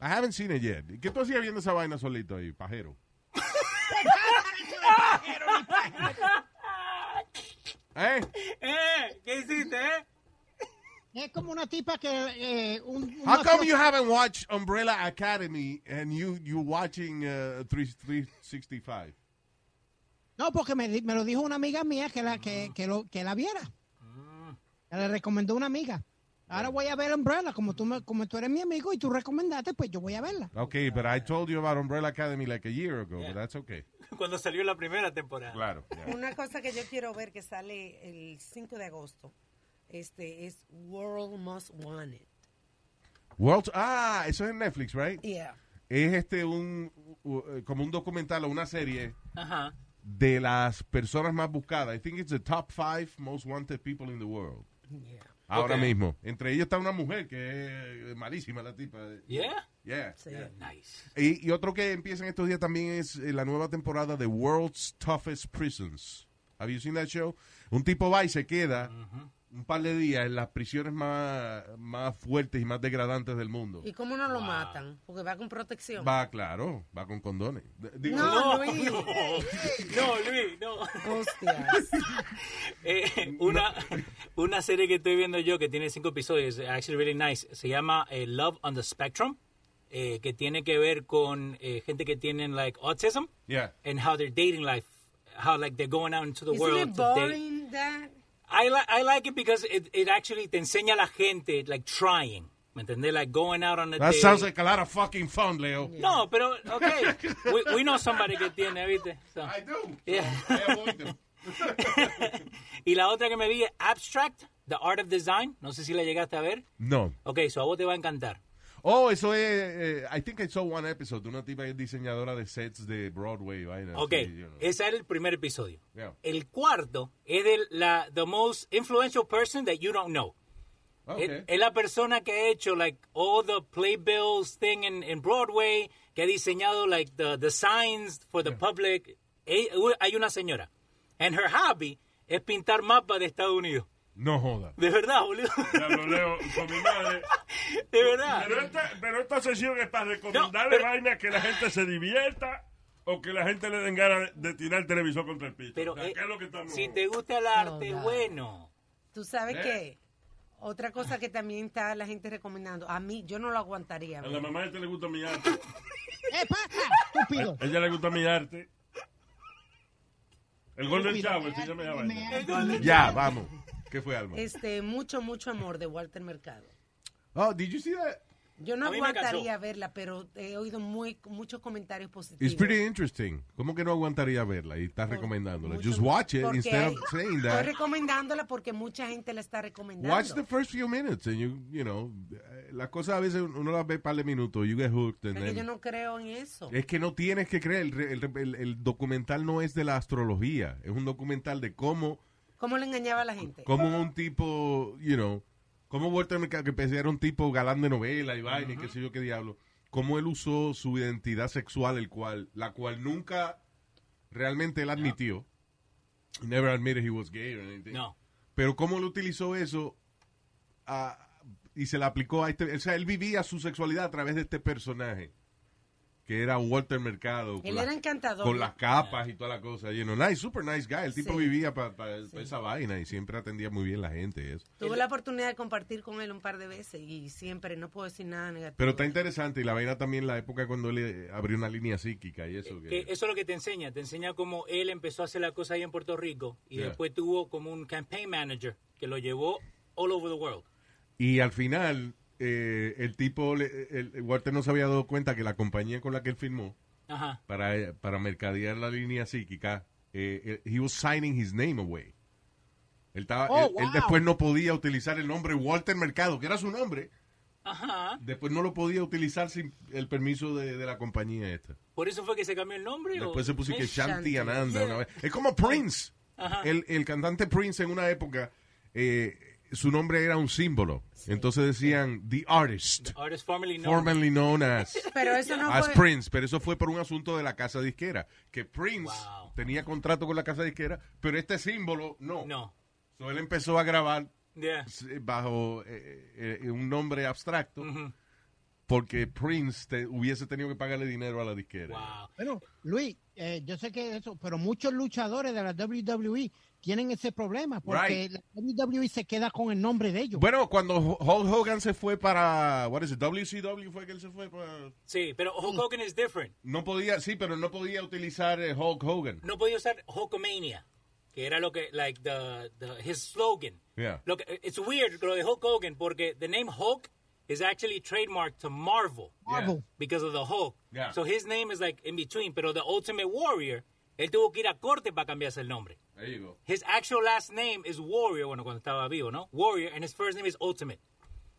I haven't seen it yet. ¿Qué tú hacías viendo esa vaina solito ahí, pajero? ¿Eh? Eh, ¿Qué hiciste, eh? Es como una tipa que... Eh, un, un How come you haven't watched Umbrella Academy and you you watching uh, 3- 365? No, porque me, di- me lo dijo una amiga mía que la, que, que lo, que la viera. Que le recomendó una amiga. Ahora voy a ver Umbrella, como tú, me- como tú eres mi amigo y tú recomendaste, pues yo voy a verla. Okay, but I told you about Umbrella Academy like a year ago, but that's okay. Cuando salió la primera temporada. Claro. yeah. Una cosa que yo quiero ver que sale el 5 de agosto este es World Most Wanted. World, ah, eso es en Netflix, right? Yeah. Es este un uh, como un documental o una serie Ajá. De las personas más buscadas. I think it's the top five most wanted people in the world. Yeah. Ahora Ok. mismo. Entre ellos está una mujer que es malísima la tipa. Yeah. Yeah. Sí. Nice. Y, y otro que empieza en estos días también es eh, la nueva temporada de World's Toughest Prisons. Have you seen that show? Un tipo va y se queda un par de días en las prisiones más, más fuertes y más degradantes del mundo. ¿Y cómo no lo matan? Porque va con protección. Va, claro, va con condones. Digo, No, No, Luis. no, no, Luis, no. Hostias. Eh, una, una serie que estoy viendo yo que tiene cinco episodios, actually really nice, se llama eh, Love on the Spectrum, eh, que tiene que ver con eh, gente que tienen like autism Yeah. and how their dating life, how like they're going out into the Isn't world. it to date. boring that? I, li I like it because it, it actually te enseña a la gente like trying. ¿Me entendés? Like going out on a That date. sounds like a lot of fucking fun, Leo. No, pero, okay. we, we know somebody que tiene, ¿viste? So, I do. Yeah. I avoid them. y la otra que me vi es Abstract, The Art of Design. No sé si la llegaste a ver. No. Ok, so a vos te va a encantar. Oh, eso es. eh, I think I saw one episode. Una tipa que es diseñadora de sets de Broadway. vaina, Ok, así, you know. ese era el primer episodio. Yeah. El cuarto es de la the most influential person that you don't know. Okay. Es, es la persona que ha hecho like all the playbills thing in, in Broadway, que ha diseñado like the, the signs for the public. Eh, Hay una señora. And her hobby es pintar mapas de Estados Unidos. No joda. De verdad, boludo. Ya lo leo con mi madre. De verdad. Pero esta, pero esta sesión es para recomendarle vainas que la gente se divierta o que la gente le den ganas de tirar el televisor contra el piso. Pero, O sea, eh, ¿qué es lo que estamos- Si te gusta el arte, bueno. Tú sabes ¿Eh? qué? Otra cosa que también está la gente recomendando. A mí, yo no lo aguantaría. A la mamá de este le gusta mi arte. ¿Qué pasa, estúpido? A ella le gusta mi arte. El Golden. Shower se llama vaina. Ya, vamos. ¿Qué fue, Alma? Este, mucho, mucho amor de Walter Mercado. Oh, did you see that? Yo no aguantaría verla, pero he oído muy, muchos comentarios positivos. It's pretty interesting. ¿Cómo que no aguantaría verla? Y estás recomendándola. Just watch it instead of saying Estoy that. recomendándola porque mucha gente la está recomendando. Watch the first few minutes and you, you know, eh, las cosas a veces uno las ve un par de minutos, you get hooked and Porque then- yo no creo en eso. Es que no tienes que creer, el, el- el- el documental no es de la astrología, es un documental de cómo, ¿Cómo le engañaba a la gente? cómo un tipo, you know, cómo Walter Mercado, que pensé era un tipo galán de novela y vaina y qué sé yo qué diablo, cómo él usó su identidad sexual, el cual, la cual nunca realmente él admitió. He Never admitted he was gay or anything. No. Pero cómo él utilizó eso a- y se la aplicó a este, o sea, él vivía su sexualidad a través de este personaje que era Walter Mercado. Él era encantador, Con las capas y toda la cosa. You know, nice, super nice guy. El tipo Sí. vivía para esa vaina y siempre atendía muy bien la gente. y Eso. Tuve la oportunidad de compartir con él un par de veces y siempre no puedo decir nada negativo. Pero está interesante y la vaina también la época cuando él eh, abrió una línea psíquica y eso. Que, eso es lo que te enseña. Te enseña cómo él empezó a hacer la cosa ahí en Puerto Rico y Yeah. después tuvo como un campaign manager que lo llevó all over the world. y al final, eh, el tipo, le- el, el Walter no se había dado cuenta que la compañía con la que él firmó Ajá. para, para mercadear la línea psíquica, eh, eh, he was signing his name away. Él, estaba, Oh, él, después no podía utilizar el nombre Walter Mercado, que era su nombre. Ajá. Después no lo podía utilizar sin el permiso de, de la compañía esta. Por eso fue que se cambió el nombre. Después o- se puso que Shanti Ananda. Yeah. una vez. Es como Prince. Ajá. El, el cantante Prince en una época, eh, su nombre era un símbolo. Entonces decían The Artist. Artist formerly known. Formerly known as, Pero eso no as fue- Prince. Pero eso fue por un asunto de la casa disquera. Que Prince tenía contrato con la casa disquera, pero este símbolo no. No. So, él empezó a grabar Yeah. eh, bajo eh, eh, un nombre abstracto porque Prince te- hubiese tenido que pagarle dinero a la disquera. Bueno, Luis, eh, yo sé que eso, pero muchos luchadores de la WWE tienen ese problema porque Right. la WWE se queda con el nombre de ellos. Bueno, cuando Hulk Hogan se fue para, what is it, WCW fue que él se fue para... Sí, pero Hulk Hogan es different. No podía, sí, pero no podía utilizar eh, Hulk Hogan. No podía usar Hulkamania, que era lo que, like, the, the, his slogan. Yeah. Lo que, it's weird lo de Hulk Hogan porque the name Hulk is actually trademarked to Marvel. Marvel. Because of the Hulk. Yeah. So his name is like in between, pero the Ultimate Warrior, él tuvo que ir a corte para cambiarse el nombre. There you go. His actual last name is Warrior, bueno, cuando estaba vivo, ¿no? Warrior, and his first name is Ultimate.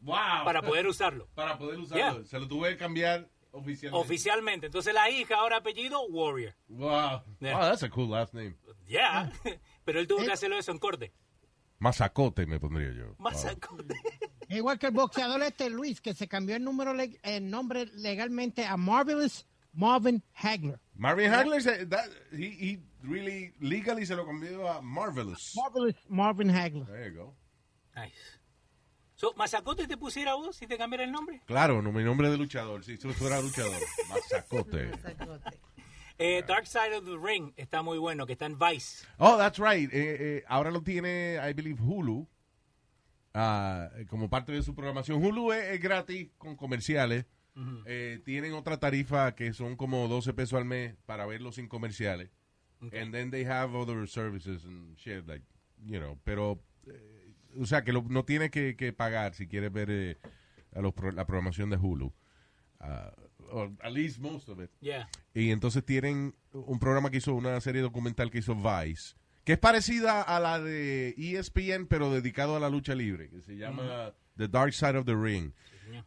Wow. Para poder usarlo. Para poder usarlo. Yeah. Se lo tuve que cambiar oficialmente. Oficialmente. Entonces la hija, ahora apellido, Warrior. Wow. Yeah. Wow, that's a cool last name. Yeah. pero él tuvo que hacerlo eso en corte. Mazacote me pondría yo. Más Wow. Igual que el boxeador este Luis, que se cambió el, número el nombre legalmente a Marvelous Marvin Hagler. Marvin Hagler, se- that- he, he really legally se lo cambió a Marvelous. Marvelous Marvin Hagler. There you go. Nice. So, ¿Mazacote te pusiera vos si te cambiara el nombre? Claro, no, mi nombre de luchador. Si yo fuera luchador. Mazacote. Eh, Dark Side of the Ring está muy bueno, que está en Vice. Oh, that's right. Eh, eh, ahora lo tiene, I believe, Hulu. ah, como parte de su programación. Hulu es, es gratis con comerciales. Eh, tienen otra tarifa que son como 12 pesos al mes para verlos sin comerciales. Okay. And then they have other services and shit, like, you know, pero, eh, o sea, que lo- no tienes que, que pagar si quieres ver eh, a los pro- la programación de Hulu. Ah, or at least most of it. Yeah. Y entonces tienen un programa que hizo, una serie documental que hizo Vice, que es parecida a la de ESPN, pero dedicado a la lucha libre, que se llama The Dark Side of the Ring.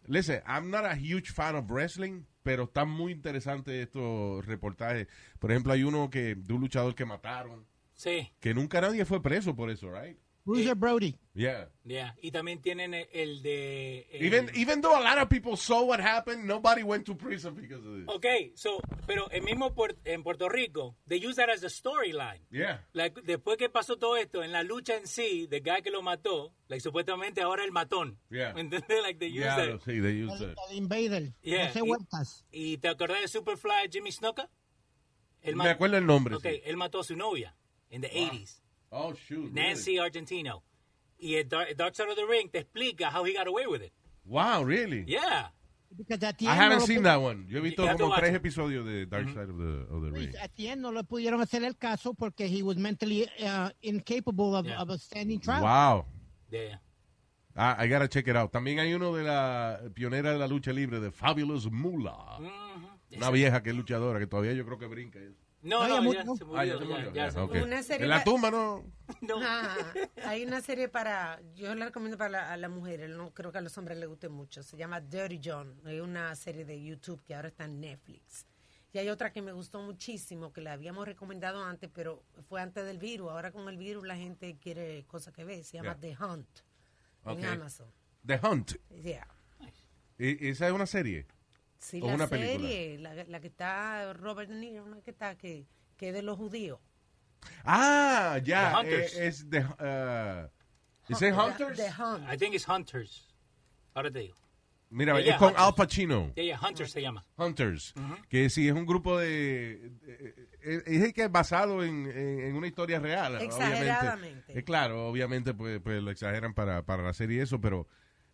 Listen, I'm not a huge fan of wrestling, pero están muy interesantes estos reportajes. Por ejemplo, hay uno que de un luchador que mataron, Sí. que nunca nadie fue preso por eso, right? Bruiser Brody. Yeah. Yeah. Y también tienen el, el de... el- Even even though a lot of people saw what happened, nobody went to prison because of it. Okay, so, pero el mismo puer- en Puerto Rico, they use that as a storyline. Yeah. Like, después que pasó todo esto, en la lucha en sí, the guy que lo mató, like, supuestamente ahora el matón. Yeah. Like, they use Yeah, that. sí, they used it. El Invader. Yeah, No sé y-. ¿Y te acordás de Superfly Jimmy Snuka? Me acuerdo el nombre, Ok, él mató a su novia en the 80s. Oh, shoot. Nancy Argentino. Y el Dark, Dark Side of the Ring te explica how he got away with it. Wow, really? Yeah. Because at the I haven't no seen that one. Yo he visto como tres episodios de Dark Side of the, of the Ring. At the end no le pudieron hacer el caso porque he was mentally uh, incapable of, Yeah. of a standing trial. Wow. Yeah. Ah, I gotta check it out. También hay uno de la pionera de la lucha libre, de Fabulous Moolah. Una vieja que es luchadora, que todavía yo creo que brinca. No, No, no, ya se murió. Ah, ya se murió. ya Ya, se ok. murió. Una serie En la tumba, ¿no? Ah, hay una serie para, yo la recomiendo para la- a las mujeres, no creo que a los hombres les guste mucho. Se llama Dirty John, es una serie de YouTube que ahora está en Netflix. Y hay otra que me gustó muchísimo, que la habíamos recomendado antes, pero fue antes del virus. Ahora con el virus la gente quiere cosas que ve. Se llama Yeah. The Hunt en Amazon. The Hunt. Yeah. ¿E- ¿Esa es una serie? Sí, ¿O la una película? serie, la, la que está Robert De Niro, ¿no? que está que, que es de los judíos. Ah, ya. Eh, Es de... Uh, ¿Es it Hunters? The Hunt. I think it's Hunters. Ahora te digo. Mira, Yeah, es yeah, con Hunters. Al Pacino. Yeah, yeah, Hunters se llama. Hunters, que sí es un grupo de... eh, eh, Es que es basado en, en- en una historia real. Exageradamente. Obviamente. Eh, claro, obviamente pues, pues lo exageran para, para la serie y eso, pero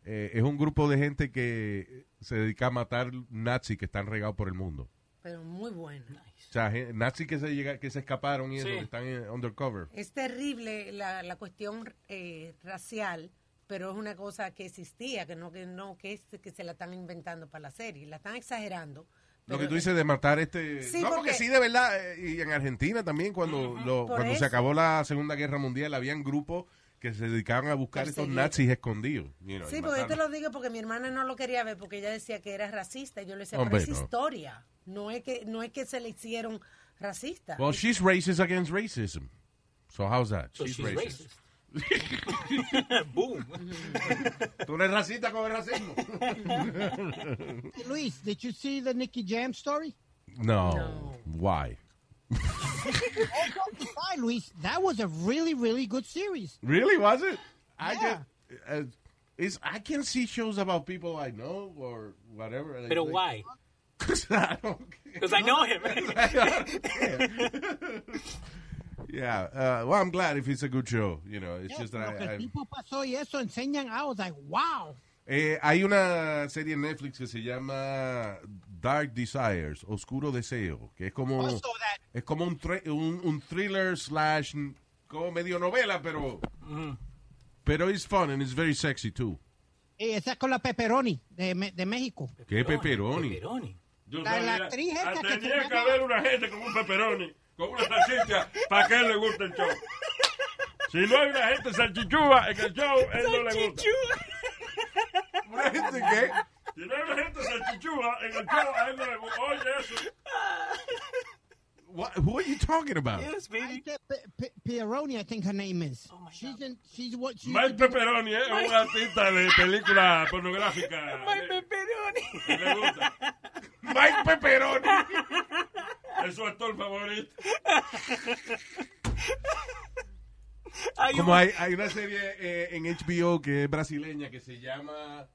eh, es un grupo de gente que se dedica a matar nazis que están regados por el mundo. Pero muy bueno. O sea, nazis que se, llega, que se escaparon y eso, Sí. están en undercover. Es terrible la, la cuestión eh, racial, pero es una cosa que existía, que no que no que, es, que se la están inventando para la serie, la están exagerando. Lo que tú dices de matar este... Sí, no, porque, porque- sí, de verdad, eh, y en Argentina también, cuando, lo- cuando se acabó la Segunda Guerra Mundial, habían grupos que se dedicaban a buscar estos Perseguir. nazis escondidos. you know, y Sí, porque yo te lo digo porque mi hermana no lo quería ver porque ella decía que era racista. Yo le decía, Hombre, pero es no. historia. No es que no es que se le hicieron racista. Well, she's racist against racism. So how's that? So she's, she's racist. racist. Boom. Tú eres racista con el racismo. Luis, did you see the Nicky Jam story? no. No. Why? Hi, Luis. That was a really, really good series. Really? Was it? I Yeah. just, uh, is I can see shows about people I know or whatever. Pero why? Because I don't. Because I know him. Yeah. Uh, well, I'm glad if it's a good show. You know, it's Yeah, just that que I, el I- tipo pasó y eso enseñan. I was like, wow. Eh, hay una serie en Netflix que se llama Dark Desires, Oscuro Deseo, que es como that. es como un, un, un thriller slash como medio novela, pero pero it's fun and it's very sexy too. Eh, esa es con la pepperoni de, de México. ¿Qué pepperoni? Pepperoni. Yo La- la actriz esta que tenía que llama- haber una gente con un pepperoni, con una salchicha, para que él le guste el show. Si no hay una gente salchichúa en el show, a él no le gusta. ¿Una gente qué? Hay una gente salchichúa en el show, a él no le gusta. Oye, eso. What, who are you talking about? Yes, baby. Pieroni, I think her name is. she's in. She's what? She's Mike Pepperoni ¿eh? es un artista de película pornográfica. My pepperoni. que le gusta. Mike Pepperoni. Es su actor favorito. Hay Como un- hay, hay una serie eh, en HBO que es brasileña que se llama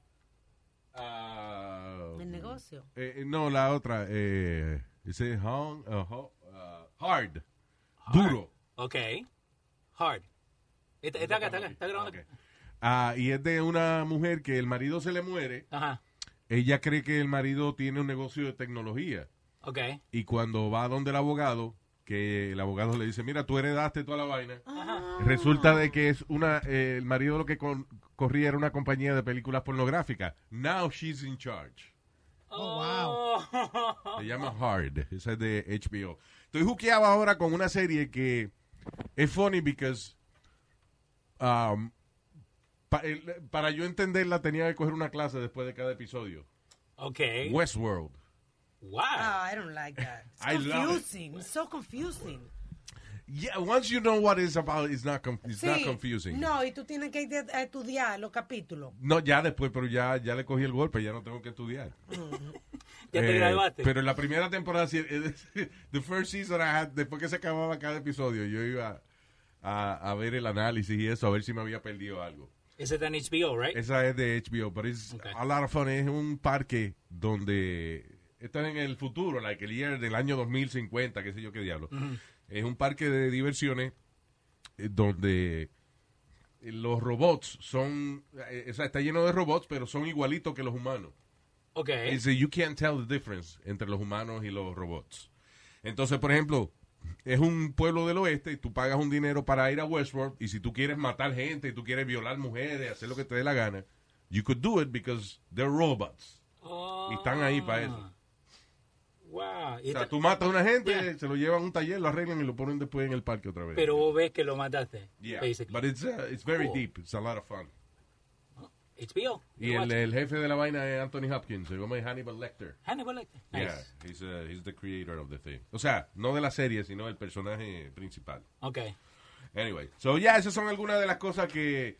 ah, El negocio. eh, eh, no, la otra eh, ese Hung- uh, Ho- uh, hard. Duro. Ok. Hard. Está, está acá, está acá, está grabando. Ah, y es de una mujer que el marido se le muere. Ajá. Ella cree que el marido tiene un negocio de tecnología. Ok. Y cuando va donde el abogado, que el abogado le dice, mira, tú heredaste toda la vaina. Resulta de que es una, eh, el marido lo que con- corría era una compañía de películas pornográficas. Now she's in charge. Oh, wow. Se llama Hard. Esa es de HBO. Estoy juqueado ahora con una serie que es funny because um, pa- el- para yo entenderla tenía que coger una clase después de cada episodio. Okay. Westworld. Wow. Ah, I don't like that. It's I love it. confusing. It's so confusing. Yeah, once you know what it's about, it's not, com- it's not Sí. confusing. No, y tú tienes que ir a estudiar los capítulos. No, ya después, pero ya, ya le cogí el golpe, ya no tengo que estudiar. Ya te Eh, graduaste. Pero en la primera temporada, sí, eh, the first season, I had- después que se acababa cada episodio, yo iba a, a ver el análisis y eso, a ver si me había perdido algo. Ese está en HBO, right? Esa es de HBO, pero es a lot of fun. Es un parque donde está en el futuro, like el year del año 2050, qué sé yo qué diablo. Ujú. Es un parque de diversiones eh, donde los robots son, eh, o sea, está lleno de robots, pero son igualitos que los humanos. Okay. Dice, you can't tell the difference entre los humanos y los robots. Entonces, por ejemplo, es un pueblo del oeste y tú pagas un dinero para ir a Westworld y si tú quieres matar gente y tú quieres violar mujeres, hacer lo que te dé la gana, you could do it because they're robots. Y están ahí para eso. Wow. Y O sea, tú matas a una gente, se lo llevan a un taller, lo arreglan y lo ponen después en el parque otra vez. Pero vos ves que lo mataste. Yeah, basically. but it's, uh, it's very Cool. deep. It's a lot of fun. HBO. Y el, el jefe de la vaina es Anthony Hopkins, se llama Hannibal Lecter. Hannibal Lecter. Nice. Yeah, he's, uh, he's the creator of the thing. O sea, no de la serie, sino el personaje principal. Okay. Anyway, so ya esas son algunas de las cosas que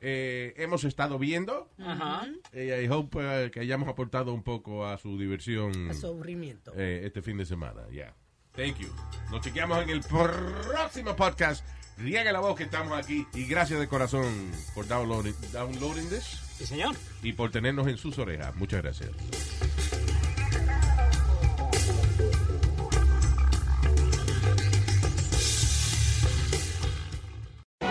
eh, hemos estado viendo. Ajá. Eh, I hope eh, que hayamos aportado un poco a su diversión A su aburrimiento. eh, este fin de semana. Yeah. Thank you. Nos chequeamos en el próximo podcast. Riegue la voz que estamos aquí. Y gracias de corazón por downloading, downloading this. Sí, señor. Y por tenernos en sus orejas. Muchas gracias.